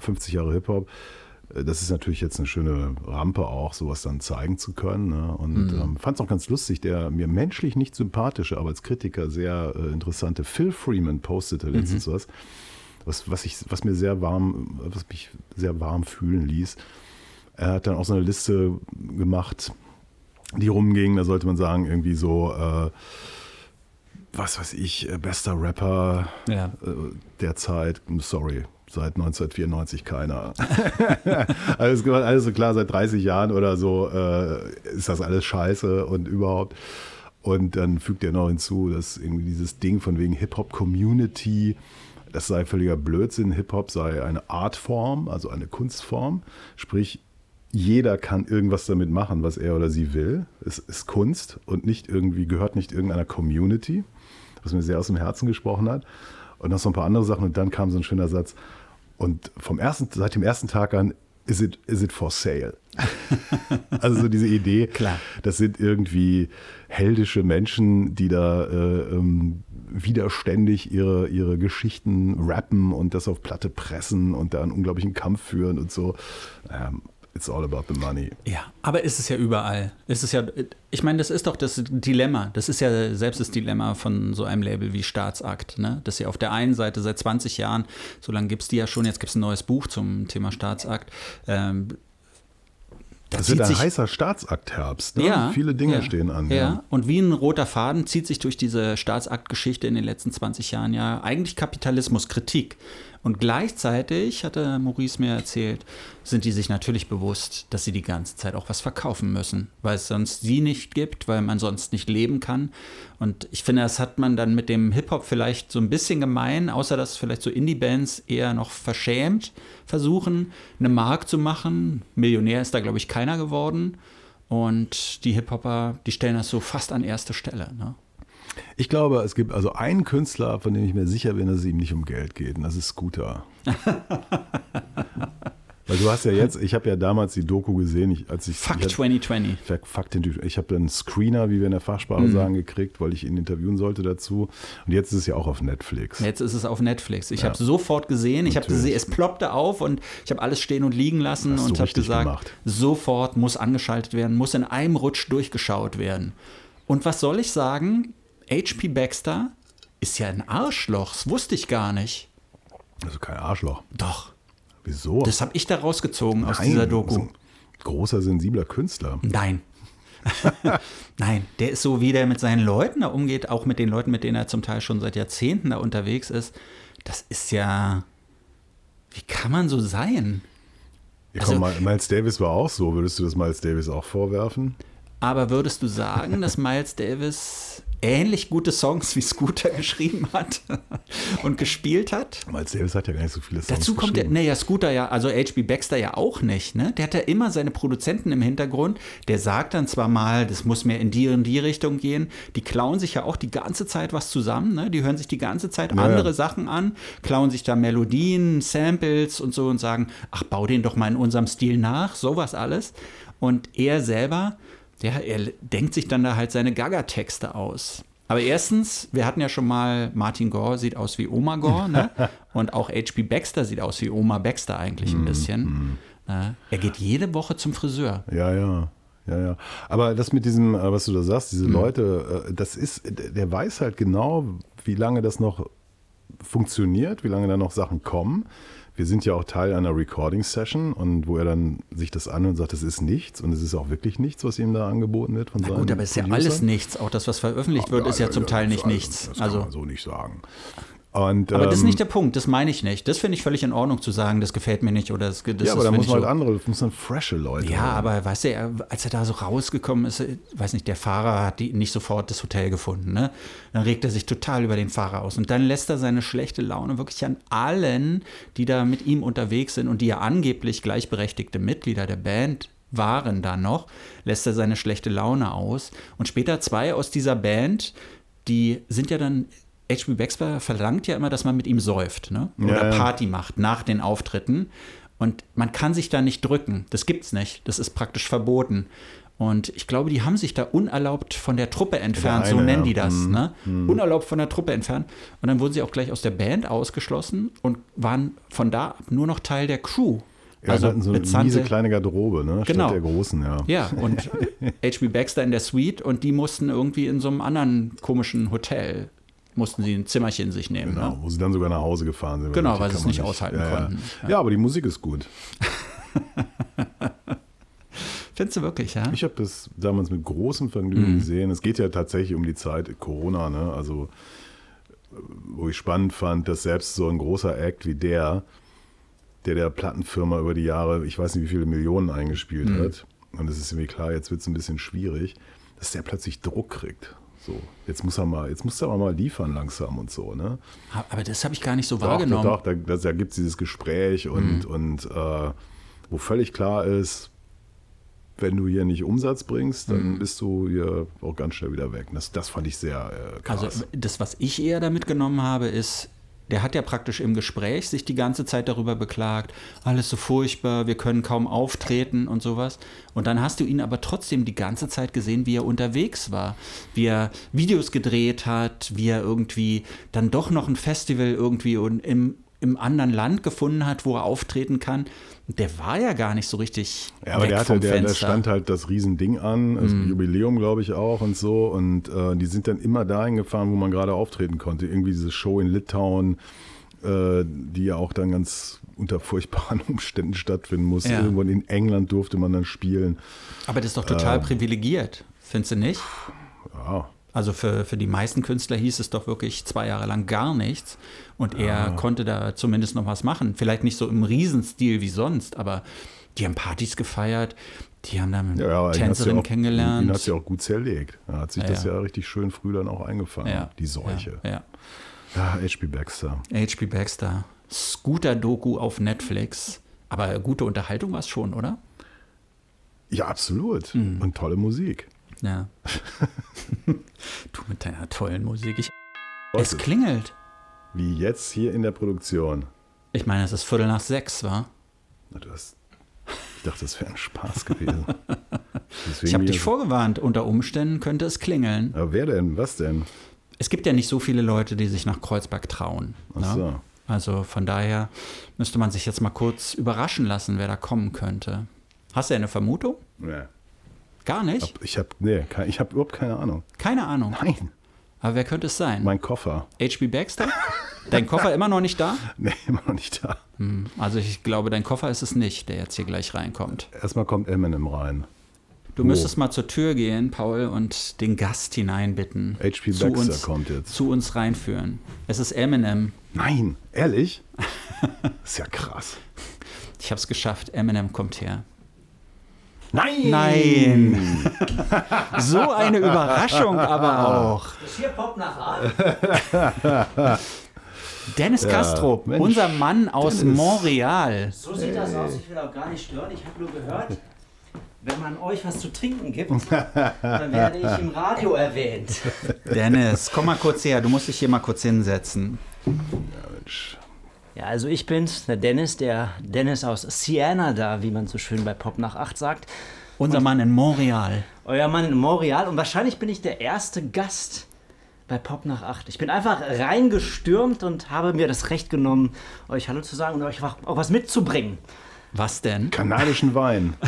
50 Jahre Hip-Hop. Äh, das ist natürlich jetzt eine schöne Rampe auch, sowas dann zeigen zu können. Ne? Und mhm. ähm, fand es auch ganz lustig, der mir menschlich nicht sympathische, aber als Kritiker sehr äh, interessante Phil Freeman postete letztens mhm. was was, was, ich, was mir sehr warm, was mich sehr warm fühlen ließ. Er hat dann auch so eine Liste gemacht, die rumging, da sollte man sagen, irgendwie so, äh, was weiß ich, äh, bester Rapper ja. äh, der Zeit, sorry, seit 1994 keiner. alles, alles so klar, seit 30 Jahren oder so äh, ist das alles scheiße und überhaupt. Und dann fügt er noch hinzu, dass irgendwie dieses Ding von wegen Hip-Hop-Community, das sei völliger Blödsinn. Hip-Hop sei eine Artform, also eine Kunstform. Sprich, jeder kann irgendwas damit machen, was er oder sie will. Es ist Kunst und nicht irgendwie, gehört nicht irgendeiner Community, was mir sehr aus dem Herzen gesprochen hat. Und noch so ein paar andere Sachen. Und dann kam so ein schöner Satz. Und vom ersten, seit dem ersten Tag an is it, is it for sale? also so diese Idee, Klar. das sind irgendwie heldische Menschen, die da äh, ähm, widerständig ihre, ihre Geschichten rappen und das auf Platte pressen und da einen unglaublichen Kampf führen und so. Ähm, it's all about the money. Ja, aber ist es ja überall. Ist es ja, ich meine, das ist doch das Dilemma. Das ist ja selbst das Dilemma von so einem Label wie Staatsakt. Ne? Dass sie auf der einen Seite seit 20 Jahren, so lange gibt es die ja schon, jetzt gibt es ein neues Buch zum Thema Staatsakt. Ähm, das wird ein heißer Staatsact-Herbst. Ne? Ja, Viele Dinge ja, stehen an. Ja. ja, und wie ein roter Faden zieht sich durch diese Staatsaktgeschichte in den letzten 20 Jahren ja eigentlich Kapitalismuskritik. Und gleichzeitig, hatte Maurice mir erzählt, sind die sich natürlich bewusst, dass sie die ganze Zeit auch was verkaufen müssen, weil es sonst sie nicht gibt, weil man sonst nicht leben kann. Und ich finde, das hat man dann mit dem Hip-Hop vielleicht so ein bisschen gemein, außer dass vielleicht so Indie-Bands eher noch verschämt versuchen, eine Mark zu machen. Millionär ist da, glaube ich, keiner geworden. Und die Hip-Hopper, die stellen das so fast an erste Stelle. Ne? Ich glaube, es gibt also einen Künstler, von dem ich mir sicher bin, dass es ihm nicht um Geld geht, und das ist Scooter. Weil du hast ja jetzt, ich habe ja damals die Doku gesehen, ich, als ich. Fuck ich 2020. Fuck Ich habe einen Screener, wie wir in der Fachsprache mhm. sagen, gekriegt, weil ich ihn interviewen sollte dazu. Und jetzt ist es ja auch auf Netflix. Jetzt ist es auf Netflix. Ich ja. habe es sofort gesehen. Ich habe gesehen, es ploppte auf und ich habe alles stehen und liegen lassen Hast und habe gesagt, gemacht. sofort muss angeschaltet werden, muss in einem Rutsch durchgeschaut werden. Und was soll ich sagen? H.P. Baxter ist ja ein Arschloch. Das wusste ich gar nicht. Also kein Arschloch. Doch. Wieso? Das habe ich da rausgezogen Nein, aus dieser Doku. Großer, sensibler Künstler. Nein. Nein, der ist so, wie der mit seinen Leuten da umgeht, auch mit den Leuten, mit denen er zum Teil schon seit Jahrzehnten da unterwegs ist. Das ist ja. Wie kann man so sein? Ja, komm, also, Miles Davis war auch so. Würdest du das Miles Davis auch vorwerfen? Aber würdest du sagen, dass Miles Davis ähnlich gute Songs wie Scooter geschrieben hat und gespielt hat. Miles Davis hat ja gar nicht so viele Songs Dazu kommt der, naja, Scooter ja, also H.B. Baxter ja auch nicht, ne? Der hat ja immer seine Produzenten im Hintergrund. Der sagt dann zwar mal, das muss mehr in die und die Richtung gehen. Die klauen sich ja auch die ganze Zeit was zusammen, ne? Die hören sich die ganze Zeit ja, andere Sachen an, klauen sich da Melodien, Samples und so und sagen, ach, bau den doch mal in unserem Stil nach, sowas alles. Und er selber ja, er denkt sich dann da halt seine Gaga-Texte aus. Aber erstens, wir hatten ja schon mal, Martin Gore sieht aus wie Oma Gore, ne? Und auch H.P. Baxter sieht aus wie Oma Baxter eigentlich ein mhm, bisschen. Mm, Er geht jede Woche zum Friseur. Ja, ja. Ja, ja. Aber das mit diesem, äh, was du da sagst, diese mhm. Leute, äh, das ist, der weiß halt genau, wie lange das noch funktioniert, wie lange da noch Sachen kommen wir sind ja auch Teil einer Recording-Session und wo er dann sich das anhört und sagt, das ist nichts und es ist auch wirklich nichts, was ihm da angeboten wird von Na gut, aber es ist ja alles nichts. Auch das, was veröffentlicht wird, ja, ist ja, ja zum Teil nicht nichts. Das also, kann man so nicht sagen. Und, aber ähm, das ist nicht ähm, der Punkt, das meine ich nicht. Das finde ich völlig in Ordnung zu sagen, das gefällt mir nicht oder das, das Ja, aber da muss man halt so. andere, muss dann frische Leute. Ja, haben. aber weißt du, als er da so rausgekommen ist, weiß nicht, der Fahrer hat die nicht sofort das Hotel gefunden, ne? Dann regt er sich total über den Fahrer aus und dann lässt er seine schlechte Laune wirklich an allen, die da mit ihm unterwegs sind und die ja angeblich gleichberechtigte Mitglieder der Band waren da noch, lässt er seine schlechte Laune aus und später zwei aus dieser Band, die sind ja dann H.B. Baxter verlangt ja immer, dass man mit ihm säuft ne? oder ja, Party macht nach den Auftritten. Und man kann sich da nicht drücken. Das gibt's nicht. Das ist praktisch verboten. Und ich glaube, die haben sich da unerlaubt von der Truppe entfernt, eine, so nennen die das. Mhm. Ne? Mhm. Unerlaubt von der Truppe entfernt. Und dann wurden sie auch gleich aus der Band ausgeschlossen und waren von da ab nur noch Teil der Crew. Ja, also hatten so eine miese kleine Garderobe, ne? Genau. Statt der großen, ja. Ja, und H.B. Baxter in der Suite und die mussten irgendwie in so einem anderen komischen Hotel mussten sie ein Zimmerchen sich nehmen. Genau, ne? wo sie dann sogar nach Hause gefahren sind. Genau, weil sie es nicht aushalten ja, konnten. Ja. ja. aber die Musik ist gut. Findest du wirklich, ja? Ich habe das damals mit großem Vergnügen mhm. gesehen. Es geht ja tatsächlich um die Zeit Corona, ne? Also, wo ich spannend fand, dass selbst so ein großer Act wie der, der der Plattenfirma über die Jahre, ich weiß nicht, wie viele Millionen eingespielt mhm. hat, und es ist irgendwie klar, jetzt wird es ein bisschen schwierig, dass der plötzlich Druck kriegt. So, jetzt muss er mal, jetzt muss er mal liefern langsam und so, ne? Aber das habe ich gar nicht so doch, wahrgenommen. Doch, da, da, da gibt es dieses Gespräch und, mhm. und äh, wo völlig klar ist, wenn du hier nicht Umsatz bringst, dann mhm. bist du hier auch ganz schnell wieder weg. Das, das fand ich sehr äh, krass. Also das, was ich eher damit genommen habe, ist, der hat ja praktisch im Gespräch sich die ganze Zeit darüber beklagt, alles so furchtbar, wir können kaum auftreten und sowas. Und dann hast du ihn aber trotzdem die ganze Zeit gesehen, wie er unterwegs war, wie er Videos gedreht hat, wie er irgendwie dann doch noch ein Festival irgendwie im im anderen Land gefunden hat, wo er auftreten kann. Der war ja gar nicht so richtig. Ja, aber der hatte, der, der stand halt das Riesending an, das Mhm. Jubiläum, glaube ich, auch und so. Und äh, die sind dann immer dahin gefahren, wo man gerade auftreten konnte. Irgendwie diese Show in Litauen, äh, die ja auch dann ganz unter furchtbaren Umständen stattfinden musste. Ja. Irgendwann in England durfte man dann spielen. Aber das ist doch total Ähm. privilegiert, findest du nicht? Ja, Also für, für die meisten Künstler hieß es doch wirklich zwei Jahre lang gar nichts. Und er konnte da zumindest noch was machen. Vielleicht nicht so im Riesenstil wie sonst, aber die haben Partys gefeiert, die haben dann ja, Tänzerin ja auch, kennengelernt. Ihn hat ja auch gut zerlegt. Er hat sich Ja, das ja. richtig schön früh dann auch eingefangen, die Seuche. Ja, H.P. Baxter. H.P. Baxter, Scooter-Doku auf Netflix. Aber gute Unterhaltung war es schon, oder? Ja, absolut. Mhm. Und tolle Musik. Ja. du mit deiner tollen Musik. Ich, es klingelt. Wie jetzt hier in der Produktion. Ich meine, es ist Viertel nach sechs, war? Na, du hast, ich dachte, das wäre ein Spaß gewesen. Ich habe dich vorgewarnt, unter Umständen könnte es klingeln. Aber wer denn? Was denn? Es gibt ja nicht so viele Leute, die sich nach Kreuzberg trauen. Ach ne? so. Also von daher müsste man sich jetzt mal kurz überraschen lassen, wer da kommen könnte. Hast du eine Vermutung? Nee. Gar nicht? Ich habe nee, ich hab überhaupt keine Ahnung. Keine Ahnung. Nein, Aber wer könnte es sein? mein Koffer. HB Baxter? Dein Koffer immer noch nicht da? Nee, immer noch nicht da. Hm, Also ich glaube, dein Koffer ist es nicht, der jetzt hier gleich reinkommt. Erstmal kommt Eminem rein. Du Wo? müsstest mal zur Tür gehen, Paul, und den Gast hineinbitten. H.P. Baxter uns, kommt jetzt. Zu uns reinführen. Es ist Eminem. Nein, ehrlich? ist ja krass. Ich habe es geschafft. Eminem kommt her. Nein! Nein! so eine Überraschung aber auch. Das hier Pop nach Art. Dennis Castro, Mensch, unser Mann aus Dennis. Montreal. So sieht das aus. Ich will auch gar nicht stören. Ich habe nur gehört, wenn man euch was zu trinken gibt, dann werde ich im Radio erwähnt. Dennis, komm mal kurz her. Du musst dich hier mal kurz hinsetzen. Mensch. Ja, also ich bin's, der Dennis, der Dennis aus Siena da, wie man so schön bei Pop nach 8 sagt. Unser Mann in Montreal. Euer Mann in Montreal und wahrscheinlich bin ich der erste Gast bei Pop nach 8. Ich bin einfach reingestürmt und habe mir das Recht genommen, euch Hallo zu sagen und euch auch was mitzubringen. Was denn? Kanadischen Wein.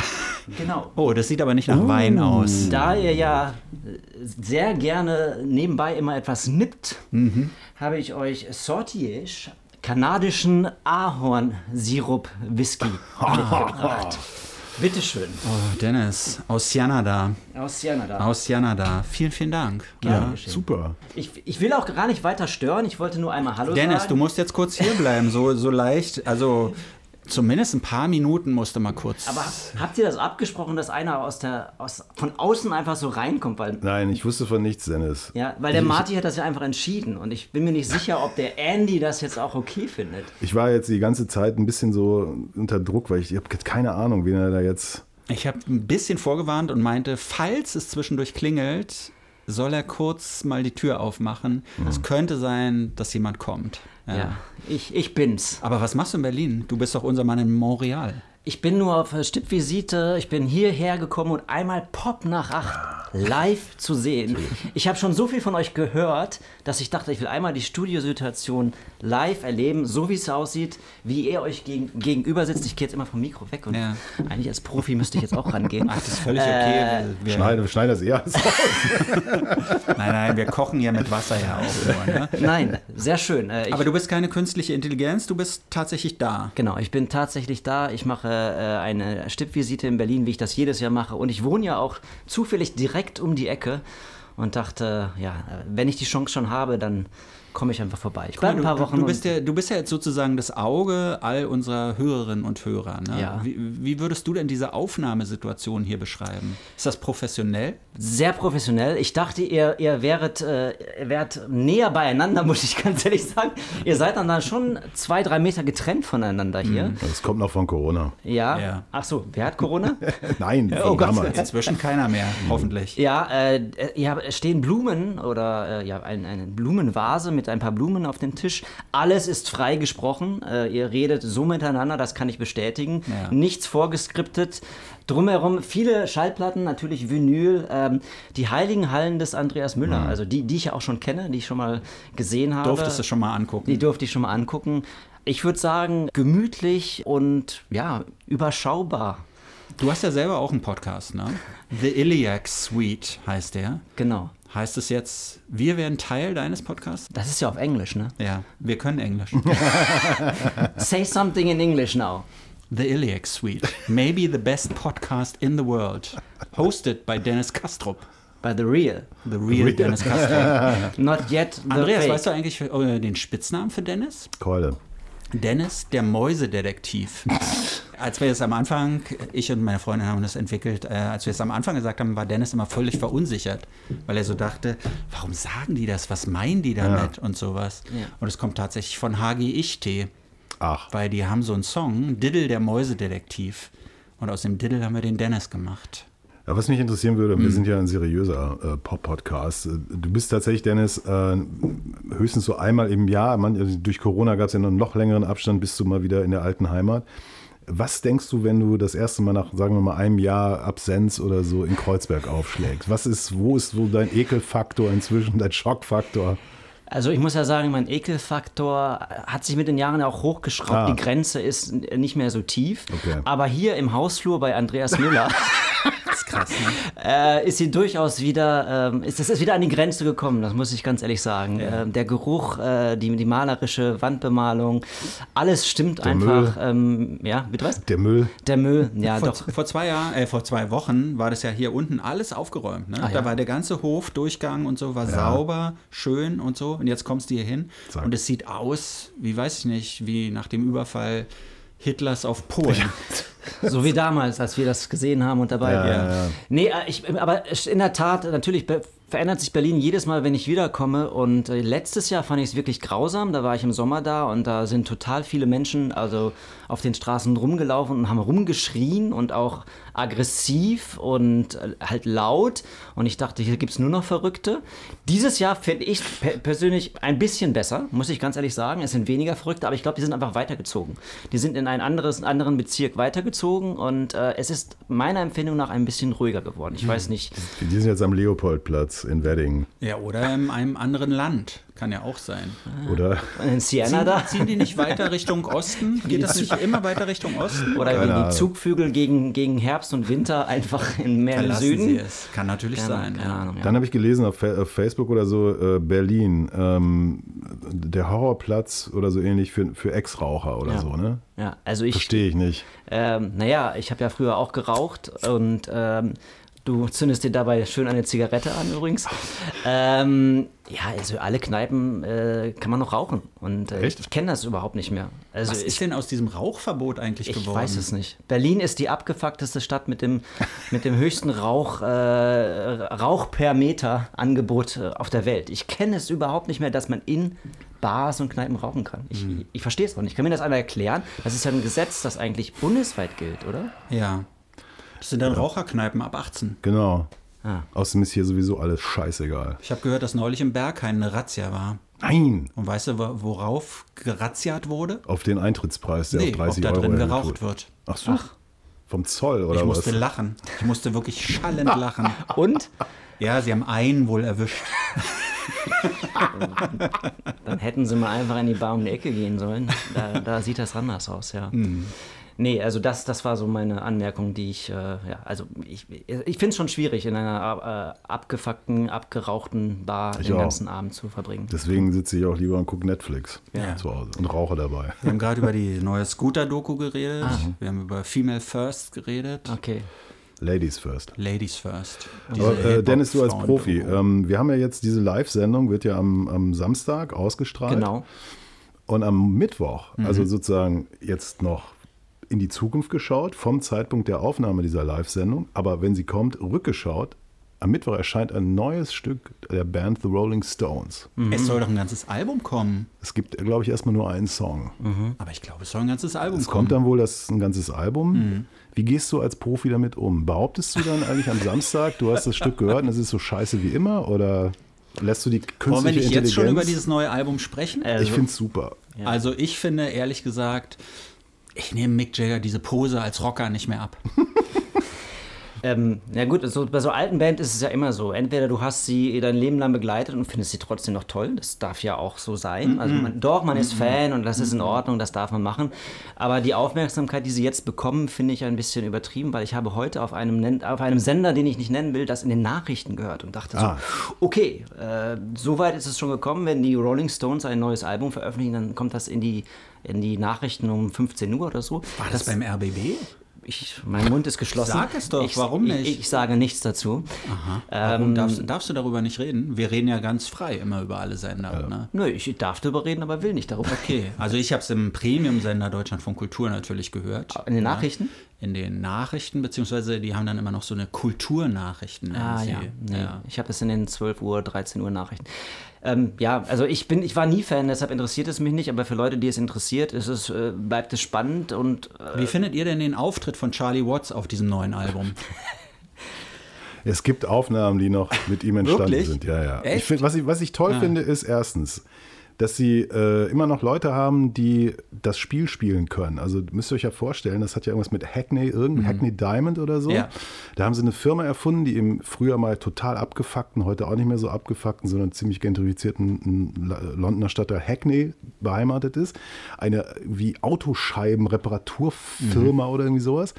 Genau. Oh, das sieht aber nicht nach Wein aus. Da ihr ja sehr gerne nebenbei immer etwas nippt, habe ich euch Sortiege kanadischen Ahornsirup-Whisky mitgebracht. Bitteschön. Oh, Dennis, aus Kanada. Aus Kanada. Aus Kanada. Vielen, vielen Dank. Gerne Ja. geschehen. Super. Ich, ich will auch gar nicht weiter stören. Ich wollte nur einmal Hallo Dennis, du sagen. musst jetzt kurz hier bleiben. So, so leicht. Also zumindest ein paar Minuten musst du mal kurz. Aber hab- habt ihr das abgesprochen, dass einer aus der, aus, von außen einfach so reinkommt? Weil, Nein, ich wusste von nichts, Dennis. ja, weil der Ich- Marty hat das ja einfach entschieden. Und ich bin mir nicht sicher, ob der Andy das jetzt auch okay findet. Ich war jetzt die ganze Zeit ein bisschen so unter Druck, weil ich, ich habe keine Ahnung, wen er da jetzt. Ich habe ein bisschen vorgewarnt und meinte, falls es zwischendurch klingelt, soll er kurz mal die Tür aufmachen. Es könnte sein, dass jemand kommt. Ja, ich, ich bin's. Aber was machst du in Berlin? Du bist doch unser Mann in Montreal. Ich bin nur auf Stippvisite, ich bin hierher gekommen und einmal Pop nach acht live zu sehen. Ich habe schon so viel von euch gehört, dass ich dachte, ich will einmal die Studiosituation live erleben, so wie es aussieht, wie ihr euch gegen, gegenüber sitzt. Ich gehe jetzt immer vom Mikro weg und Ja. eigentlich als Profi müsste ich jetzt auch rangehen. Ach, das ist völlig okay. wir, wir, Schneide, schneide das eher. nein, nein, wir kochen ja mit Wasser ja auch nur. Ne? Nein, sehr schön. Äh, ich, Aber du bist keine künstliche Intelligenz, du bist tatsächlich da. Genau, ich bin tatsächlich da. Ich mache äh, eine Stippvisite in Berlin, wie ich das jedes Jahr mache. Und ich wohne ja auch zufällig direkt um die Ecke und dachte, ja, äh, wenn ich die Chance schon habe, dann komme ich einfach vorbei. Ich bleibe ein paar du, Wochen. du, bist ja, du bist ja jetzt sozusagen das Auge all unserer Hörerinnen und Hörer. Ne? Ja. Wie, wie würdest du denn diese Aufnahmesituation hier beschreiben? Ist das professionell? sehr professionell. Ich dachte, ihr, ihr wäret, äh, ihr wärt näher beieinander, muss ich ganz ehrlich sagen. Ihr seid dann, dann schon zwei, drei Meter getrennt voneinander hier. Das kommt noch von Corona. Ja. Ja. Ach so, wer hat Corona? Nein, Oh Gott. damals. Inzwischen keiner mehr, hoffentlich. Ja, äh, ja, es stehen Blumen oder äh, ja, ein, eine Blumenvase mit ein paar Blumen auf dem Tisch. Alles ist frei gesprochen. Äh, ihr redet so miteinander, das kann ich bestätigen. Ja. Nichts vorgeskriptet. Drumherum viele Schallplatten, natürlich Vinyl. Ähm, die Heiligen Hallen des Andreas Müller, also die, die ich ja auch schon kenne, die ich schon mal gesehen habe. Durftest du schon mal angucken? Die durfte ich schon mal angucken. Ich würde sagen, gemütlich und ja, überschaubar. Du hast ja selber auch einen Podcast, ne? The Iliac Suite heißt der. Genau. Heißt es jetzt, wir werden Teil deines Podcasts? Das ist ja auf Englisch, ne? Ja, wir können Englisch. Say something in English now. The Iliac Suite. Maybe the best podcast in the world. Hosted by Dennis Kastrup. By the real. The real Dennis Kastrup. Not yet the Andreas, fake. weißt du eigentlich äh, den Spitznamen für Dennis? Keule. Dennis, der Mäusedetektiv. als wir es am Anfang, ich und meine Freundin haben das entwickelt, äh, als wir es am Anfang gesagt haben, war Dennis immer völlig verunsichert, weil er so dachte, warum sagen die das? Was meinen die damit? Und sowas. Ja. Und es kommt tatsächlich von HG Ich-Tee, Ach, weil die haben so einen Song, Diddle der Mäusedetektiv. Und aus dem Diddle haben wir den Dennis gemacht. Ja, was mich interessieren würde, Hm. wir sind ja ein seriöser äh, Pop-Podcast. Du bist tatsächlich, Dennis, äh, höchstens so einmal im Jahr. Man, also durch Corona gab es ja noch einen noch längeren Abstand, bist du mal wieder in der alten Heimat. Was denkst du, wenn du das erste Mal nach, sagen wir mal, einem Jahr Absenz oder so in Kreuzberg aufschlägst? Was ist, wo ist so dein Ekelfaktor inzwischen, dein Schockfaktor? Also ich muss ja sagen, mein Ekelfaktor hat sich mit den Jahren ja auch hochgeschraubt. Ah. Die Grenze ist nicht mehr so tief. Okay. Aber hier im Hausflur bei Andreas Müller ist krass, ne? äh, ist sie durchaus wieder, ähm, ist, es ist wieder an die Grenze gekommen, das muss ich ganz ehrlich sagen. Ähm, der Geruch, äh, die, die malerische Wandbemalung, alles stimmt einfach. Ähm, ja, bitte was? Der Müll? Der Müll, ja vor, doch. vor zwei Jahren, äh, vor zwei Wochen war das ja hier unten alles aufgeräumt. Ne? Ah, Da ja. war der ganze Hofdurchgang und so, war sauber, schön und so. Und jetzt kommst du hier hin Zack. und es sieht aus, wie weiß ich nicht, wie nach dem Überfall Hitlers auf Polen. So wie damals, als wir das gesehen haben und dabei Ja, waren. ja. Nee, äh, ich, aber in der Tat, natürlich verändert sich Berlin jedes Mal, wenn ich wiederkomme. Und äh, letztes Jahr fand ich es wirklich grausam. Da war ich im Sommer da und da sind total viele Menschen also auf den Straßen rumgelaufen und haben rumgeschrien und auch aggressiv und äh, halt laut. Und ich dachte, hier gibt es nur noch Verrückte. Dieses Jahr finde ich pe persönlich ein bisschen besser, muss ich ganz ehrlich sagen. Es sind weniger Verrückte, aber ich glaube, die sind einfach weitergezogen. Die sind in einen anderes, anderen Bezirk weitergezogen und äh, es ist meiner Empfindung nach ein bisschen ruhiger geworden. Ich weiß nicht. Die sind jetzt am Leopoldplatz in Wedding. ja, oder in einem anderen Land. Kann ja auch sein. Oder? In Siena Ziehen, da? ziehen die nicht weiter Richtung Osten? Geht das nicht immer weiter Richtung Osten? Oder Keine wie die Ahnung. Zugvögel gegen, gegen Herbst und Winter einfach in mehr Verlassen Süden? sie es. Kann natürlich Keine, sein. keine ja. Ahnung. Ja. Dann habe ich gelesen auf, auf Facebook oder so, äh, Berlin, ähm, der Horrorplatz oder so ähnlich für, für Ex-Raucher oder Ja. so, ne? Ja, also ich, Verstehe ich nicht. ähm, naja, ich habe ja früher auch geraucht und ähm, du zündest dir dabei schön eine Zigarette an übrigens. Ähm, ja, also alle Kneipen äh, kann man noch rauchen und äh, ich kenne das überhaupt nicht mehr. Also Was ich, ist denn aus diesem Rauchverbot eigentlich Ich geworden? weiß es nicht. Berlin ist die abgefuckteste Stadt mit dem, mit dem höchsten Rauch, äh, Rauch per Meter Angebot äh, auf der Welt. Ich kenne es überhaupt nicht mehr, dass man in Bars und Kneipen rauchen kann. Ich, Mhm. ich verstehe es auch nicht. Kann mir das einer erklären? Das ist ja ein Gesetz, das eigentlich bundesweit gilt, oder? Ja. Das sind dann Raucherkneipen ab 18. Genau. Ah. Außerdem ist hier sowieso alles scheißegal. Ich habe gehört, dass neulich im Berghain eine Razzia war. Nein! Und weißt du, wo- worauf gerazziat wurde? Auf den Eintrittspreis, der nee, auf 30 ob da Euro drin geraucht wird. Ach so. Vom Zoll oder Ich was? musste lachen. Ich musste wirklich schallend lachen. Und Ja, sie haben einen wohl erwischt. dann hätten sie mal einfach in die Bar um die Ecke gehen sollen. Da, da sieht das anders aus, ja. Mhm. Nee, also das, das war so meine Anmerkung, die ich, äh, ja, also ich, ich finde es schon schwierig, in einer äh, abgefuckten, abgerauchten Bar Ich den auch. ganzen Abend zu verbringen. Deswegen sitze ich auch lieber und gucke Netflix Ja. zu Hause und rauche dabei. Wir haben gerade über die neue Scooter-Doku geredet. Ah. Wir haben über Female First geredet. Okay. Ladies first. Ladies First. Aber, äh, Dennis, du als Profi, ähm, wir haben ja jetzt diese Live-Sendung, wird ja am, am Samstag ausgestrahlt. Genau. Und am Mittwoch, Mhm. also sozusagen jetzt noch in die Zukunft geschaut, vom Zeitpunkt der Aufnahme dieser Live-Sendung, aber wenn sie kommt, rückgeschaut, am Mittwoch erscheint ein neues Stück der Band The Rolling Stones. Es soll doch ein ganzes Album kommen. Es gibt, glaube ich, erstmal nur einen Song. Aber ich glaube, es soll ein ganzes Album Es kommen. kommt dann wohl das ein ganzes Album. Mhm. Wie gehst du als Profi damit um? Behauptest du dann eigentlich am Samstag, du hast das Stück gehört und es ist so scheiße wie immer? Oder lässt du die Wollen wir künstliche nicht jetzt schon über dieses neue Album sprechen? Also, ich finde es super. Also ich finde ehrlich gesagt, ich nehme Mick Jagger diese Pose als Rocker nicht mehr ab. Ähm, ja gut, so, bei so alten Band ist es ja immer so. Entweder du hast sie dein Leben lang begleitet und findest sie trotzdem noch toll. Das darf ja auch so sein. Also man, doch, man ist Fan und das ist in Ordnung, das darf man machen. Aber die Aufmerksamkeit, die sie jetzt bekommen, finde ich ein bisschen übertrieben, weil ich habe heute auf einem, auf einem Sender, den ich nicht nennen will, das in den Nachrichten gehört und dachte Ah. so, okay, äh, so weit ist es schon gekommen, wenn die Rolling Stones ein neues Album veröffentlichen, dann kommt das in die, in die Nachrichten um 15 Uhr oder so. War das, beim RBB? Ich, mein Mund ist geschlossen. Sag es doch, ich, warum nicht? Ich, ich sage nichts dazu. Warum Ähm, darfst, darfst du darüber nicht reden? Wir reden ja ganz frei immer über alle Sender. Ne? Nö, ich darf darüber reden, aber will nicht darüber. Okay, also ich habe es im Premium-Sender Deutschland von Kultur natürlich gehört. In den Nachrichten? In den Nachrichten, beziehungsweise die haben dann immer noch so eine Kulturnachrichten. Ah ja, nee, ja. ich habe das in den 12 Uhr, 13 Uhr Nachrichten. Ähm, ja, also ich bin, ich war nie Fan, deshalb interessiert es mich nicht, aber für Leute, die es interessiert, ist es, äh, bleibt es spannend und äh, Wie findet ihr denn den Auftritt von Charlie Watts auf diesem neuen Album? Es gibt Aufnahmen, die noch mit ihm entstanden Wirklich? sind. Ja, ja. Ich find, was, ich, was ich toll finde, ist erstens, dass sie äh, immer noch Leute haben, die das Spiel spielen können. Also müsst ihr euch ja vorstellen, das hat ja irgendwas mit Hackney, irgendein Hackney Diamond oder so. Ja. Da haben sie eine Firma erfunden, die im früher mal total abgefuckten, heute auch nicht mehr so abgefuckten, sondern ziemlich gentrifizierten Londoner Stadtteil Hackney beheimatet ist. Eine wie Autoscheiben-Reparaturfirma oder irgendwie sowas.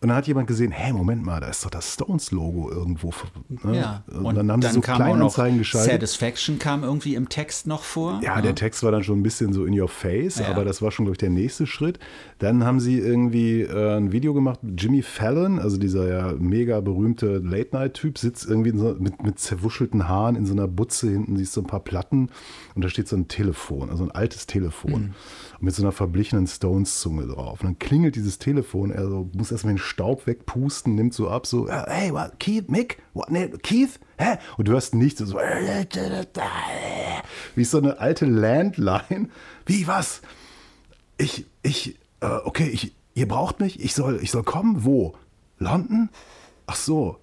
Und dann hat jemand gesehen, hey, Moment mal, da ist doch das Stones-Logo irgendwo. Ne? Ja, Und, dann haben sie so Kleinanzeigen geschaltet. Satisfaction kam irgendwie im Text noch vor. Ja, der Text war dann schon ein bisschen so in your face, Ja. aber das war schon, glaube ich, der nächste Schritt. Dann haben sie irgendwie äh, ein Video gemacht. Jimmy Fallon, also dieser ja mega berühmte Late-Night-Typ, sitzt irgendwie so, mit, mit zerwuschelten Haaren in so einer Butze. Hinten siehst du ein paar Platten und da steht so ein Telefon, also ein altes Telefon. Und mit so einer verblichenen Stones-Zunge drauf. Und dann klingelt dieses Telefon, er so, muss erstmal den Staub wegpusten, nimmt so ab, so, "Uh, hey, what, Keith, Mick? What, nee, Keith? Hä? Und du hörst nichts, so, wie so eine alte Landline. Wie, was? Ich, ich, äh, okay, ich, ihr braucht mich? Ich soll, ich soll kommen? Wo? London? Ach so.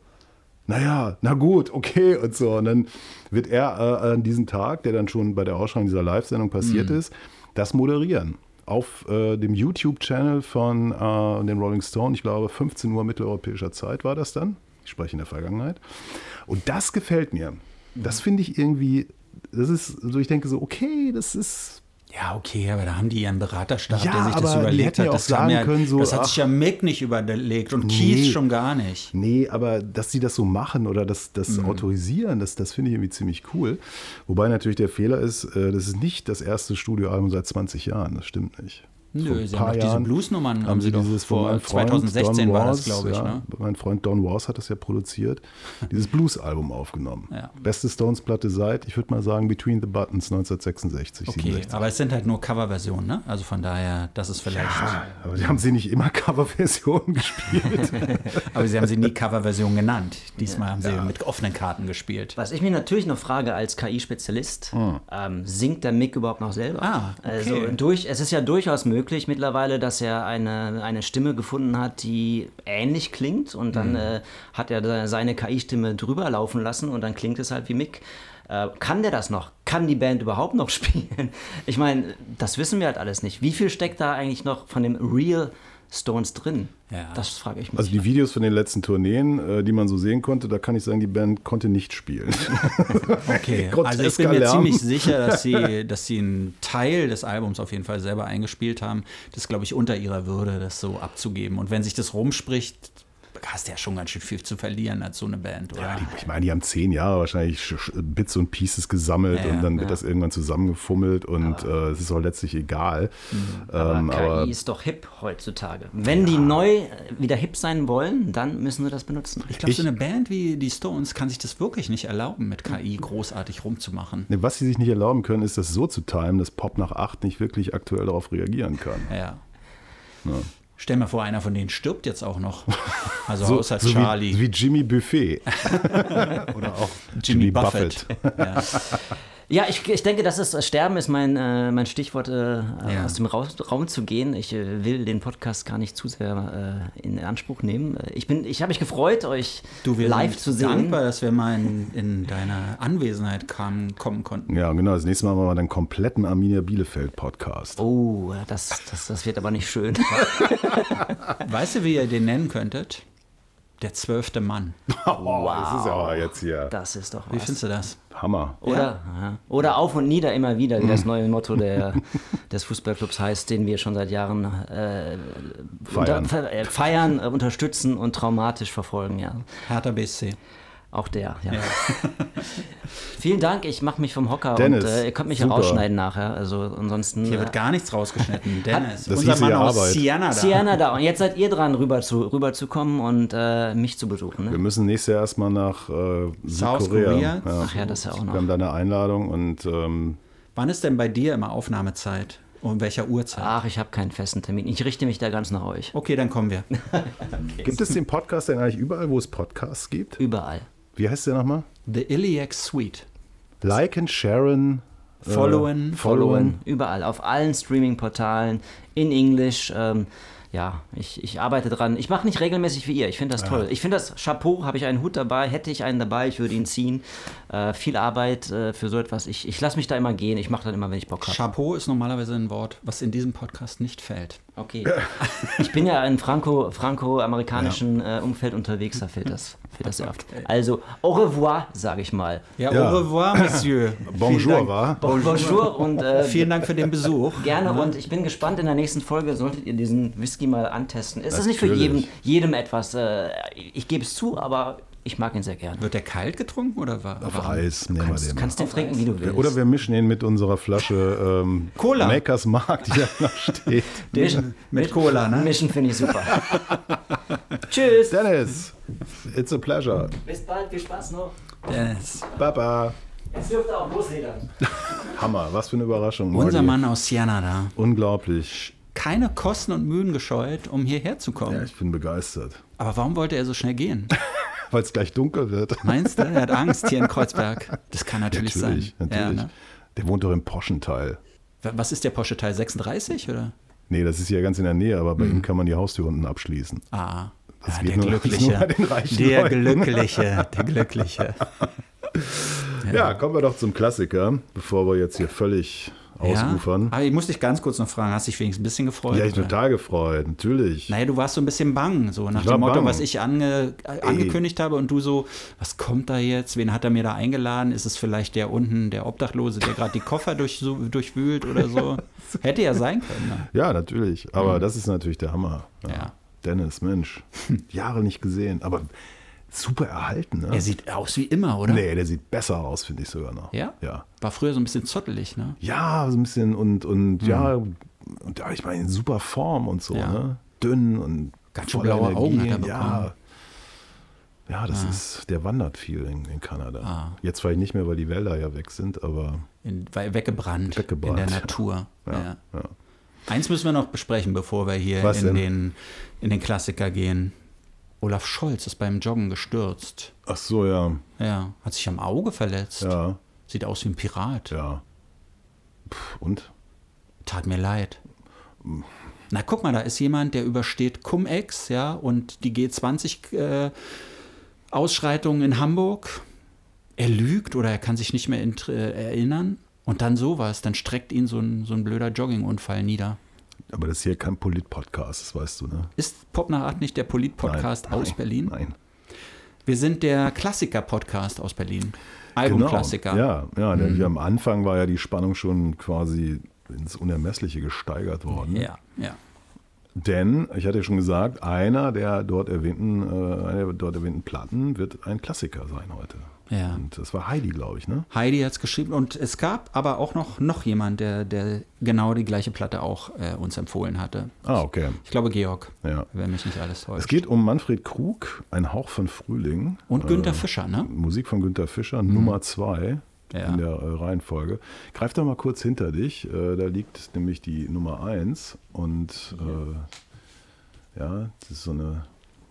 Naja, na gut, okay und so. Und dann wird er äh, an diesem Tag, der dann schon bei der Ausstrahlung dieser Live-Sendung passiert ist, das moderieren. Auf äh, dem YouTube-Channel von äh, den Rolling Stone, ich glaube 15 Uhr mitteleuropäischer Zeit war das dann. Ich spreche in der Vergangenheit. Und das gefällt mir. Das finde ich irgendwie, das ist so, ich denke so, okay, das ist Ja, okay, aber da haben die ihren Beraterstab, Ja, der sich das überlegt hat. Das, sagen ja, können, so, das hat sich ja Mick nicht überlegt und Nee. Keith schon gar nicht. Nee, aber dass sie das so machen oder das, das Mhm. autorisieren, das, das finde ich irgendwie ziemlich cool. Wobei natürlich der Fehler ist, äh, das ist nicht das erste Studioalbum seit 20 Jahren. Das stimmt nicht. Nö, sie haben diese Bluesnummern, haben sie doch dieses vor meinem Freund 2016 Don war das, Ross, glaube ich. Ja, Ne? Mein Freund Don Wars hat das ja produziert. Dieses Blues-Album aufgenommen. Ja. Beste Stones-Platte seit, ich würde mal sagen, Between the Buttons 1966, Okay, 67. aber es sind halt nur Coverversionen, ne? Also von daher, das ist vielleicht. Aber die haben sie nicht immer Coverversionen gespielt. Aber sie haben sie nie Coverversion genannt. Diesmal haben sie mit offenen Karten gespielt. Was ich mich natürlich noch frage als KI-Spezialist, ähm, singt der Mick überhaupt noch selber? Hm. Ah, okay. Also durch, es ist ja durchaus möglich mittlerweile, dass er eine, eine Stimme gefunden hat, die ähnlich klingt und dann äh, hat er seine KI-Stimme drüber laufen lassen und dann klingt es halt wie Mick. Äh, kann der das noch? Kann die Band überhaupt noch spielen? Ich meine, das wissen wir halt alles nicht. Wie viel steckt da eigentlich noch von dem Real Stones drin? Ja. Das frage ich mich. Also die Videos von den letzten Tourneen, äh, die man so sehen konnte, da kann ich sagen, die Band konnte nicht spielen. Okay, also ich bin mir Lärm. ziemlich sicher, dass sie, dass sie einen Teil des Albums auf jeden Fall selber eingespielt haben. Das ist, glaube ich, unter ihrer Würde, das so abzugeben. Und wenn sich das rumspricht, hast du ja schon ganz schön viel zu verlieren als so eine Band, oder? Ja, die, ich meine, die haben zehn Jahre wahrscheinlich Sch- Sch- Bits und Pieces gesammelt Ja, und dann wird ja. das irgendwann zusammengefummelt und äh, es ist auch letztlich egal. Aber Ähm, KI aber ist doch hip heutzutage. Wenn die neu äh, wieder hip sein wollen, dann müssen sie das benutzen. ich glaube, so eine Band wie die Stones kann sich das wirklich nicht erlauben, mit KI großartig rumzumachen. ne, was sie sich nicht erlauben können, ist das so zu timen, dass Pop nach acht nicht wirklich aktuell darauf reagieren kann. Ja. Stell mir vor, einer von denen stirbt jetzt auch noch. Also So, außer so Charlie. Wie, wie Jimmy Buffet. Oder auch Jimmy Buffett. Ja. Ja, ich, ich denke, das ist Sterben ist mein, äh, mein Stichwort, äh, Ja. aus dem Raum, Raum zu gehen. Ich äh, will den Podcast gar nicht zu sehr äh, in Anspruch nehmen. Ich, bin- ich habe mich gefreut, euch Du, wir live sind zu sehen. dankbar, dass wir mal in, in deiner Anwesenheit kamen, kommen konnten. Ja, genau. Das nächste Mal machen wir dann kompletten Arminia Bielefeld Podcast. Oh, das, das, das wird aber nicht schön. Weißt du, wie ihr den nennen könntet? Der zwölfte Mann. Oh, das ist aber jetzt hier Das ist doch Wie was. findest du das? Hammer. Oder, ja. oder auf und nieder immer wieder, wie das neue Motto der, des Fußballclubs heißt, den wir schon seit Jahren äh, Feiern. Unter, äh, feiern äh, unterstützen und traumatisch verfolgen. Ja. Hertha BSC. Auch der, ja. Vielen Dank, ich mache mich vom Hocker Dennis, und äh, ihr könnt mich super. ja rausschneiden nachher. Also ansonsten. Hier äh, wird gar nichts rausgeschnitten. Dennis, Das unser Mann ja aus Arbeit. Siena da. Sienna da. Und jetzt seid ihr dran, rüber zu, rüber zu kommen und äh, mich zu besuchen. Wir Ne? müssen nächstes Jahr erstmal nach äh, South Südkorea. Korea? Ach ja, das ist ja auch Wir noch. haben da eine Einladung und ähm, Wann ist denn bei dir immer Aufnahmezeit? Um welcher Uhrzeit? Ach, ich habe keinen festen Termin. Ich richte mich da ganz nach euch. Okay, dann kommen wir. gibt es den Podcast denn eigentlich überall, wo es Podcasts gibt? Überall. Wie heißt der nochmal? The Iliac Suite. Like and Sharen. Followen. Followen. Überall. Auf allen Streaming-Portalen. In Englisch. Ähm, ja, ich, ich arbeite dran. Ich mache nicht regelmäßig wie ihr. Ich finde das toll. Ich finde das Chapeau, habe ich einen Hut dabei. Hätte ich einen dabei, ich würde ihn ziehen. Äh, viel Arbeit äh, für so etwas. Ich, ich lasse mich da immer gehen. Ich mache dann immer, wenn ich Bock habe. Chapeau ist normalerweise ein Wort, was in diesem Podcast nicht fällt. Okay. Ich bin ja in Franco- franco-amerikanischen äh, Umfeld unterwegs, da fällt das, fällt das sehr oft. Also, au revoir, sage ich mal. Ja, Ja. au revoir, Monsieur. Bonjour, Dank. war? Bonjour und äh, Vielen Dank für den Besuch. gerne. Und ich bin gespannt, in der nächsten Folge solltet ihr diesen Whisky mal antesten. Es ist nicht für Natürlich. jedem, jedem etwas. Äh, ich gebe es zu, aber ich mag ihn sehr gern. Wird der kalt getrunken oder war Auf warm? Eis nehmen wir Kannst, den. kannst den trinken, wie du willst. Oder wir mischen ihn mit unserer Flasche ähm, Cola. Makers Mark, die da noch steht. Mischen, mit Cola, ne? Mischen finde ich super. Tschüss. Dennis, it's a pleasure. Bis bald, viel Spaß noch. Dennis. Baba. Jetzt dürft ihr auch losledern. Hammer, was für eine Überraschung. Unser Morgi. Mann aus Siena da. Unglaublich. Keine Kosten und Mühen gescheut, um hierher zu kommen. Ja, ich bin begeistert. Aber warum wollte er so schnell gehen? Weil es gleich dunkel wird. Meinst du? Er hat Angst hier in Kreuzberg. Das kann natürlich, natürlich, sein. natürlich. Ja, ne? Der wohnt doch im Poschenteil. Was ist der Porsche Teil 36 oder? Nee, das ist ja ganz in der Nähe, aber bei ihm kann man die Haustür unten abschließen. Ah, Das ja, geht der nur- Glückliche. der. Glückliche, der Glückliche. Ja. kommen wir doch zum Klassiker, bevor wir jetzt hier völlig ausufern. Ja? Aber ich muss dich ganz kurz noch fragen, hast dich wenigstens ein bisschen gefreut? Ja, ich oder? total gefreut, natürlich. Naja, du warst so ein bisschen bang, so nach dem Motto, bang. was ich ange, angekündigt habe und du so, was kommt da jetzt? Wen hat er mir da eingeladen? Ist es vielleicht der unten, der Obdachlose, der gerade die Koffer durch, so, durchwühlt oder so? Hätte ja sein können. Ne? Ja, natürlich. Aber das ist natürlich der Hammer. Ja. Dennis, Mensch, Jahre nicht gesehen, aber super erhalten. Ne? Er sieht aus wie immer, oder? nee, der sieht besser aus, finde ich sogar noch. Ja? Ja. War früher so ein bisschen zottelig, ne? Ja, so ein bisschen und, und ja, und ja, ich meine, in super Form und so, Mhm. Ja. ne? Dünn und Ganz schön blaue Augen hat er Ja. bekommen. Ja, das ist, der wandert viel in, in Kanada. Ah. Jetzt vielleicht nicht mehr, weil die Wälder ja weg sind, aber In, weggebrannt, Weggebrannt, in der ja. Natur. ja, Ja. ja. Eins müssen wir noch besprechen, bevor wir hier Was in denn? den, in den Klassiker gehen. Olaf Scholz ist beim Joggen gestürzt. Ach so, ja, Ja, hat sich am Auge verletzt. ja, Sieht aus wie ein Pirat. ja. Pff, und? Tat mir leid. Na, guck mal, da ist jemand, der übersteht Cum-Ex, ja, und die G20-Ausschreitungen in Hamburg. Er lügt oder er kann sich nicht mehr äh, erinnern. Und dann sowas, dann streckt ihn so ein, so ein blöder Joggingunfall nieder. Aber das ist hier kein Polit-Podcast, das weißt du, ne? Ist Pop nach Art nicht der Polit-Podcast aus nein, Berlin? Nein. Wir sind der Klassiker-Podcast aus Berlin. Albumklassiker. Genau. Ja, ja denn Mhm. wir am Anfang war ja die Spannung schon quasi ins Unermessliche gesteigert worden. ja, ja. Denn, ich hatte ja schon gesagt, einer der dort erwähnten, äh, einer der dort erwähnten Platten wird ein Klassiker sein heute. Ja. Und das war Heidi, glaube ich, ne? Heidi hat es geschrieben und es gab aber auch noch, noch jemand, der, der genau die gleiche Platte auch äh, uns empfohlen hatte. Ah, okay. Ich glaube Georg, Ja. wenn mich nicht alles täuscht. Es geht um Manfred Krug, ein Hauch von Frühling. und Günther Fischer, ne? Musik von Günter Fischer, Nummer zwei Ja. in der äh, Reihenfolge. Greif doch mal kurz hinter dich. Äh, da liegt nämlich die Nummer eins und äh, ja, das ist so eine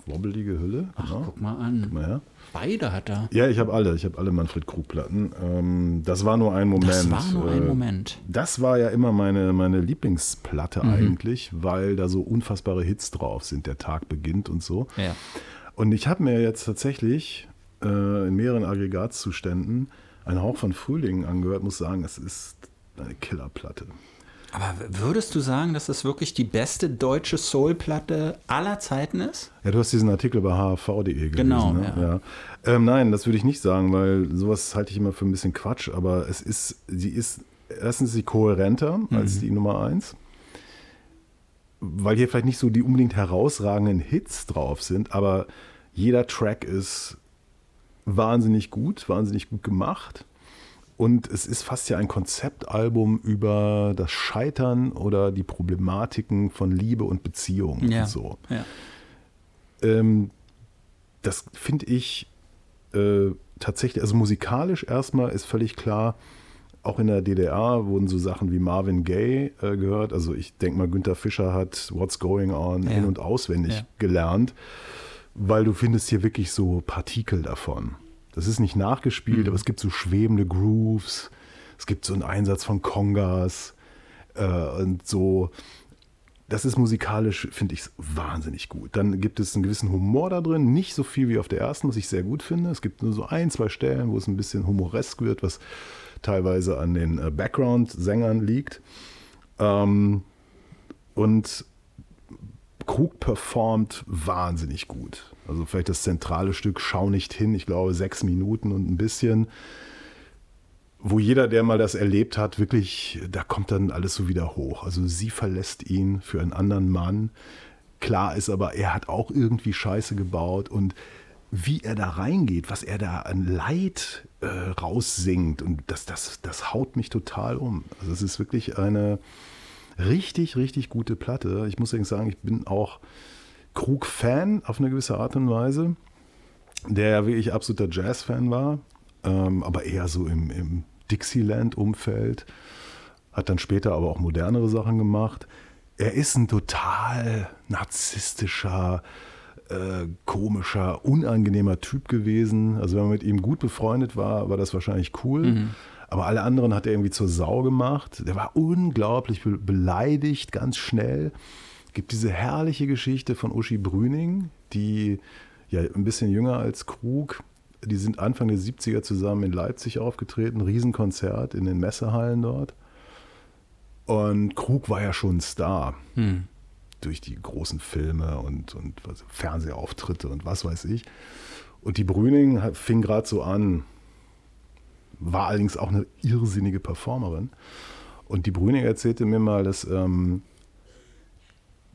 wobbelige Hülle. Ach, genau. guck mal an. Guck mal her. Beide hat er. Ja, ich habe alle. Ich habe alle Manfred Krug-Platten. Ähm, das war nur ein Moment. Das war nur ein Äh, Moment. Das war ja immer meine, meine Lieblingsplatte Mhm. eigentlich, weil da so unfassbare Hits drauf sind. Der Tag beginnt und so. Ja. Und ich habe mir jetzt tatsächlich äh, in mehreren Aggregatzuständen ein Hauch von Frühling angehört, muss sagen, es ist eine Killerplatte. Aber würdest du sagen, dass das wirklich die beste deutsche Soul-Platte aller Zeiten ist? Ja, du hast diesen Artikel bei hhv.de gelesen. Genau, ne? ja. ja. Ähm, nein, das würde ich nicht sagen, weil sowas halte ich immer für ein bisschen Quatsch, aber es ist, sie ist, erstens ist sie kohärenter als die Nummer eins, weil hier vielleicht nicht so die unbedingt herausragenden Hits drauf sind, aber jeder Track ist wahnsinnig gut, wahnsinnig gut gemacht. Und es ist fast ja ein Konzeptalbum über das Scheitern oder die Problematiken von Liebe und Beziehungen Ja. und so. ja. Ähm, das finde ich äh, tatsächlich, also musikalisch erstmal ist völlig klar, auch in der DDR wurden so Sachen wie Marvin Gaye äh, gehört. Also ich denke mal, Günther Fischer hat What's Going On Ja. in- und auswendig Ja. gelernt, weil du findest hier wirklich so Partikel davon. Das ist nicht nachgespielt, aber es gibt so schwebende Grooves, es gibt so einen Einsatz von Kongas äh, und so. Das ist musikalisch, finde ich, wahnsinnig gut. Dann gibt es einen gewissen Humor da drin, nicht so viel wie auf der ersten, was ich sehr gut finde. Es gibt nur so ein, zwei Stellen, wo es ein bisschen humoresk wird, was teilweise an den äh, Background-Sängern liegt. Ähm, und Krug performt wahnsinnig gut. Also vielleicht das zentrale Stück Schau nicht hin, ich glaube sechs Minuten und ein bisschen, wo jeder, der mal das erlebt hat, wirklich, da kommt dann alles so wieder hoch. Also sie verlässt ihn für einen anderen Mann. Klar ist aber, er hat auch irgendwie Scheiße gebaut und wie er da reingeht, was er da an Leid äh, raussingt und das, das, das haut mich total um. Also es ist wirklich eine richtig, richtig gute Platte. Ich muss sagen, ich bin auch Krug-Fan auf eine gewisse Art und Weise, der ja wirklich absoluter Jazz-Fan war, ähm, aber eher so im, im Dixieland-Umfeld, hat dann später aber auch modernere Sachen gemacht. Er ist ein total narzisstischer, äh, komischer, unangenehmer Typ gewesen. Also wenn man mit ihm gut befreundet war, war das wahrscheinlich cool. Aber alle anderen hat er irgendwie zur Sau gemacht. Der war unglaublich be beleidigt, ganz schnell. Es gibt diese herrliche Geschichte von Uschi Brüning, die ja ein bisschen jünger als Krug. Die sind Anfang der 70er zusammen in Leipzig aufgetreten, Riesenkonzert in den Messehallen dort. Und Krug war ja schon ein Star Hm. durch die großen Filme und, und was, Fernsehauftritte und was weiß ich. Und die Brüning fing gerade so an, war allerdings auch eine irrsinnige Performerin. Und die Brüning erzählte mir mal, dass ähm,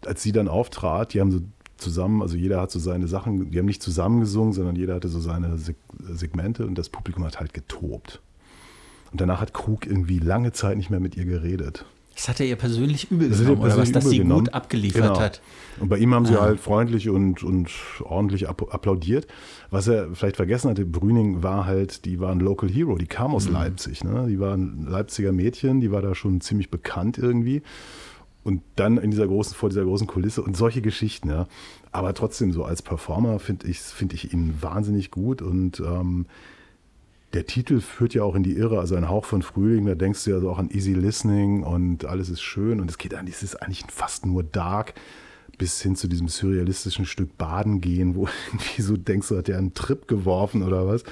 als sie dann auftrat, die haben so zusammen, also jeder hat so seine Sachen, die haben nicht zusammen gesungen, sondern jeder hatte so seine Seg Segmente und das Publikum hat halt getobt. Und danach hat Krug irgendwie lange Zeit nicht mehr mit ihr geredet. Das hat er ihr persönlich übel Das genommen, oder was, persönlich dass sie genommen. gut abgeliefert Genau. hat. Und bei ihm haben sie Ah. halt freundlich und, und ordentlich app- applaudiert. Was er vielleicht vergessen hatte, Brüning war halt, die war ein Local Hero, die kam Mhm. aus Leipzig. Ne? Die war ein Leipziger Mädchen, die war da schon ziemlich bekannt irgendwie. Und dann in dieser großen, vor dieser großen Kulisse und solche Geschichten, ja. Aber trotzdem, so als Performer finde ich, find ich ihn wahnsinnig gut und ähm, der Titel führt ja auch in die Irre, also ein Hauch von Frühling, da denkst du ja so auch an Easy Listening und alles ist schön und es geht eigentlich, es ist eigentlich fast nur dark bis hin zu diesem surrealistischen Stück Baden gehen, wo irgendwie so denkst du, hat der einen Trip geworfen oder was.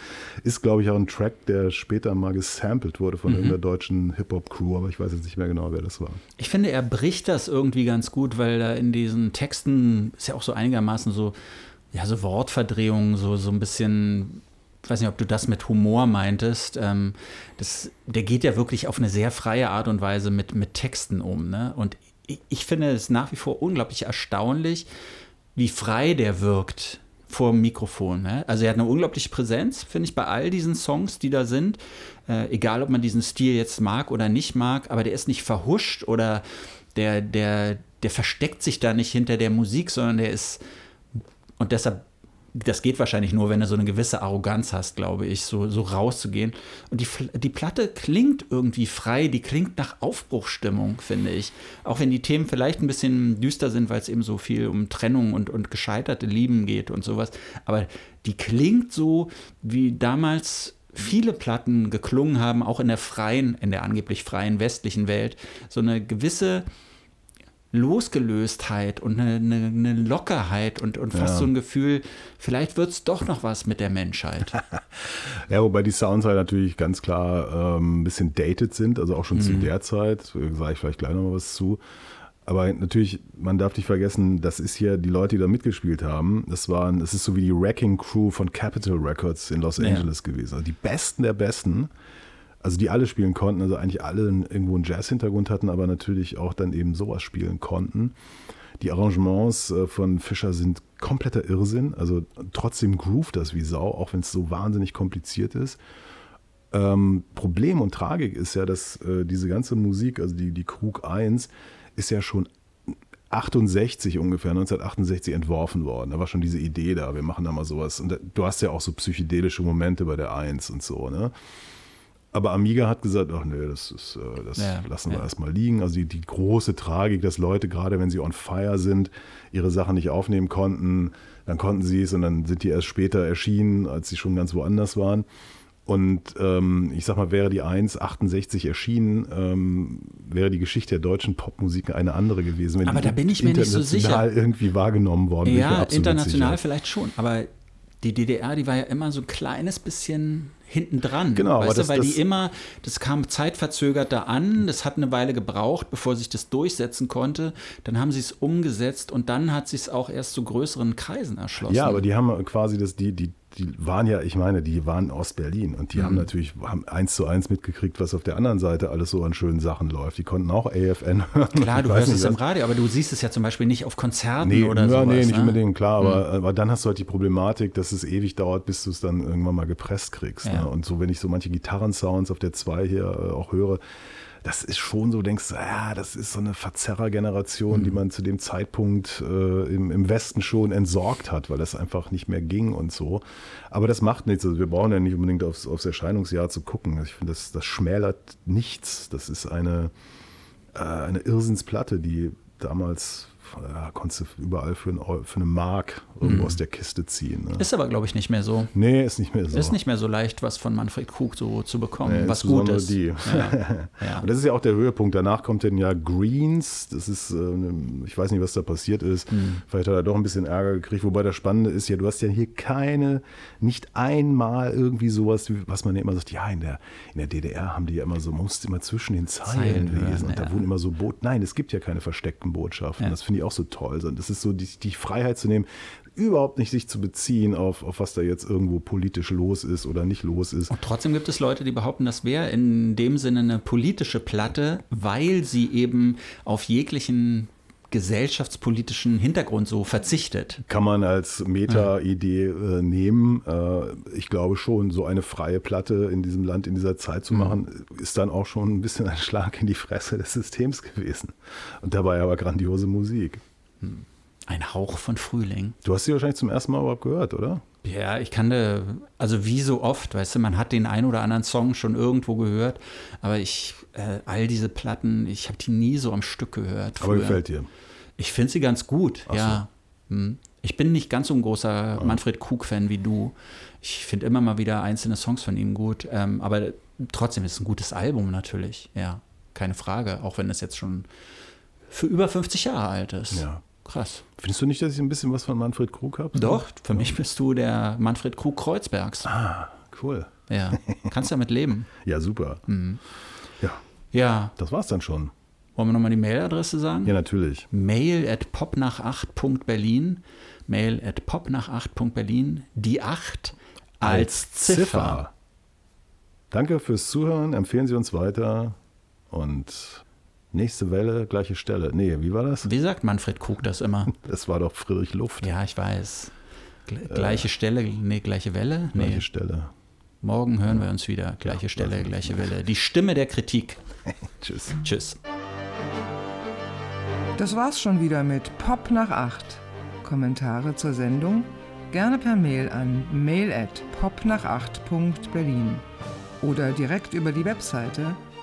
Ist, glaube ich, auch ein Track, der später mal gesampelt wurde von irgendeiner deutschen Hip-Hop-Crew, aber ich weiß jetzt nicht mehr genau, wer das war. Ich finde, er bricht das irgendwie ganz gut, weil da in diesen Texten ist ja auch so einigermaßen so, ja, so Wortverdrehungen, so, so ein bisschen, ich weiß nicht, ob du das mit Humor meintest. Ähm, das, der geht ja wirklich auf eine sehr freie Art und Weise mit, mit Texten um. Ne? Und ich, finde es nach wie vor unglaublich erstaunlich, wie frei der wirkt vor dem Mikrofon. Ne? Also er hat eine unglaubliche Präsenz, finde ich, bei all diesen Songs, die da sind. Äh, egal, ob man diesen Stil jetzt mag oder nicht mag, aber der ist nicht verhuscht oder der, der, der versteckt sich da nicht hinter der Musik, sondern der ist, und deshalb, das geht wahrscheinlich nur, wenn du so eine gewisse Arroganz hast, glaube ich, so, so rauszugehen. Und die, die Platte klingt irgendwie frei, die klingt nach Aufbruchstimmung, finde ich. Auch wenn die Themen vielleicht ein bisschen düster sind, weil es eben so viel um Trennung und, und gescheiterte Lieben geht und sowas. Aber die klingt so, wie damals viele Platten geklungen haben, auch in der freien, in der angeblich freien westlichen Welt. So eine gewisse Losgelöstheit und eine, eine, eine Lockerheit und, und fast Ja. so ein Gefühl, vielleicht wird es doch noch was mit der Menschheit. Ja, wobei die Sounds halt natürlich ganz klar ähm, ein bisschen dated sind, also auch schon Mhm. zu der Zeit, sage ich vielleicht gleich nochmal was zu. Aber natürlich, man darf nicht vergessen, das ist hier die Leute, die da mitgespielt haben. Das waren, es ist so wie die Wrecking Crew von Capitol Records in Los Ja. Angeles gewesen. Also die Besten der Besten, also die alle spielen konnten, also eigentlich alle irgendwo einen Jazz-Hintergrund hatten, aber natürlich auch dann eben sowas spielen konnten. Die Arrangements äh, von Fischer sind kompletter Irrsinn, also trotzdem groovt das wie Sau, auch wenn es so wahnsinnig kompliziert ist. Ähm, Problem und Tragik ist ja, dass äh, diese ganze Musik, also die, die Krug 1, ist ja schon 68 ungefähr, 1968 entworfen worden. Da war schon diese Idee da, wir machen da mal sowas. Und da, du hast ja auch so psychedelische Momente bei der 1 und so, ne? Aber Amiga hat gesagt, ach nee, das, ist, äh, das Ja, lassen wir ja. erstmal liegen. Also die, die große Tragik, dass Leute, gerade wenn sie on fire sind, ihre Sachen nicht aufnehmen konnten, dann konnten sie es und dann sind die erst später erschienen, als sie schon ganz woanders waren. Und ähm, ich sag mal, wäre die 1 68 erschienen, ähm, wäre die Geschichte der deutschen Popmusik eine andere gewesen. Wenn Aber da bin ich mir nicht so international sicher. irgendwie wahrgenommen worden. ja, international sicher. vielleicht schon, aber die DDR, die war ja immer so ein kleines bisschen hinten dran. Genau, weißt das- du, weil das- die immer, das kam zeitverzögert da an, das hat eine Weile gebraucht, bevor sich das durchsetzen konnte. Dann haben sie es umgesetzt und dann hat sich es auch erst zu größeren Kreisen erschlossen. Ja, aber die haben quasi das, die, die, die waren ja, ich meine, die waren in Ostberlin und die Mhm. haben natürlich haben eins zu eins mitgekriegt, was auf der anderen Seite alles so an schönen Sachen läuft. Die konnten auch AFN hören. Klar, du hörst es im was- Radio, aber du siehst es ja zum Beispiel nicht auf Konzerten Nee, oder ja, sowas. nee, nicht ne? unbedingt, klar, aber, aber dann hast du halt die Problematik, dass es ewig dauert, bis du es dann irgendwann mal gepresst kriegst. Ja. Ne? Und so, wenn ich so manche Gitarrensounds auf der 2 hier äh, auch höre, das ist schon so, denkst du, ja, das ist so eine Verzerrer-Generation, Mhm. die man zu dem Zeitpunkt äh, im, im Westen schon entsorgt hat, weil das einfach nicht mehr ging und so. Aber das macht nichts. Also wir brauchen ja nicht unbedingt aufs, aufs Erscheinungsjahr zu gucken. Ich finde, das, das schmälert nichts. Das ist eine, äh, eine Irrsinnsplatte, die damals ja, konntest du überall für, ein, für eine Mark irgendwo aus der Kiste ziehen. Ne? Ist aber, glaube ich, nicht mehr so. nee, ist nicht mehr so. Ist nicht mehr so leicht, was von Manfred Krug so zu bekommen, Nee, was gut ist. die. Ja. Ja. Und das ist ja auch der Höhepunkt. Danach kommt dann ja Greens. Das ist, äh, ne- ich weiß nicht, was da passiert ist. Hm. Vielleicht hat er doch ein bisschen Ärger gekriegt. Wobei das Spannende ist ja, du hast ja hier keine, nicht einmal irgendwie sowas, was man ja immer sagt, ja, in der, in der DDR haben die ja immer so, man musste immer zwischen den Zeilen, Zeilen hören, lesen. Und da wurden immer so Bot. Nein, es gibt ja keine versteckten Botschaften. Das finde ich auch so toll. Das ist so die, die Freiheit zu nehmen, überhaupt nicht sich zu beziehen auf, auf was da jetzt irgendwo politisch los ist oder nicht los ist. Und trotzdem gibt es Leute, die behaupten, das wäre in dem Sinne eine politische Platte, weil sie eben auf jeglichen gesellschaftspolitischen Hintergrund so verzichtet. kann man als Meta-Idee äh, nehmen. Äh, ich glaube schon, so eine freie Platte in diesem Land in dieser Zeit zu machen, ist dann auch schon ein bisschen ein Schlag in die Fresse des Systems gewesen. Und dabei aber grandiose Musik. Ein Hauch von Frühling. Du hast sie wahrscheinlich zum ersten Mal überhaupt gehört, oder? Ja, ich kannte, also wie so oft, weißt du, man hat den ein oder anderen Song schon irgendwo gehört, aber ich, äh, all diese Platten, ich habe die nie so am Stück gehört. Aber früher. gefällt dir. Ich finde sie ganz gut, Ach so. ja. Hm. Ich bin nicht ganz so ein großer Manfred Krug-Fan wie du. Ich finde immer mal wieder einzelne Songs von ihm gut, ähm, aber trotzdem ist es ein gutes Album natürlich, ja, keine Frage, auch wenn es jetzt schon für über 50 Jahre alt ist. Ja. Krass. Findest du nicht, dass ich ein bisschen was von Manfred Krug habe? Doch, für mich bist du der Manfred Krug Kreuzbergs. Ah, cool. Ja, kannst damit leben. Ja, super. Mhm. Ja, Ja, das war's dann schon. wollen wir nochmal die Mailadresse sagen? Ja, natürlich. Mail at popnach8.berlin. Mail at popnach8.berlin. Die 8 als Ziffer. Danke fürs Zuhören. Empfehlen Sie uns weiter. Und nächste Welle, gleiche Stelle. Nee, wie war das? Wie sagt Manfred Krug das immer? Das war doch Friedrich Luft. Ja, ich weiß. Gle- Gleiche Stelle, nee, gleiche Welle? Nee, Gleiche Stelle. morgen hören wir uns wieder. Gleiche Stelle, gleiche Welle. Die Stimme der Kritik. Tschüss. Tschüss. Das war's schon wieder mit Pop nach 8. Kommentare zur Sendung gerne per Mail an mail at popnach8.berlin oder direkt über die Webseite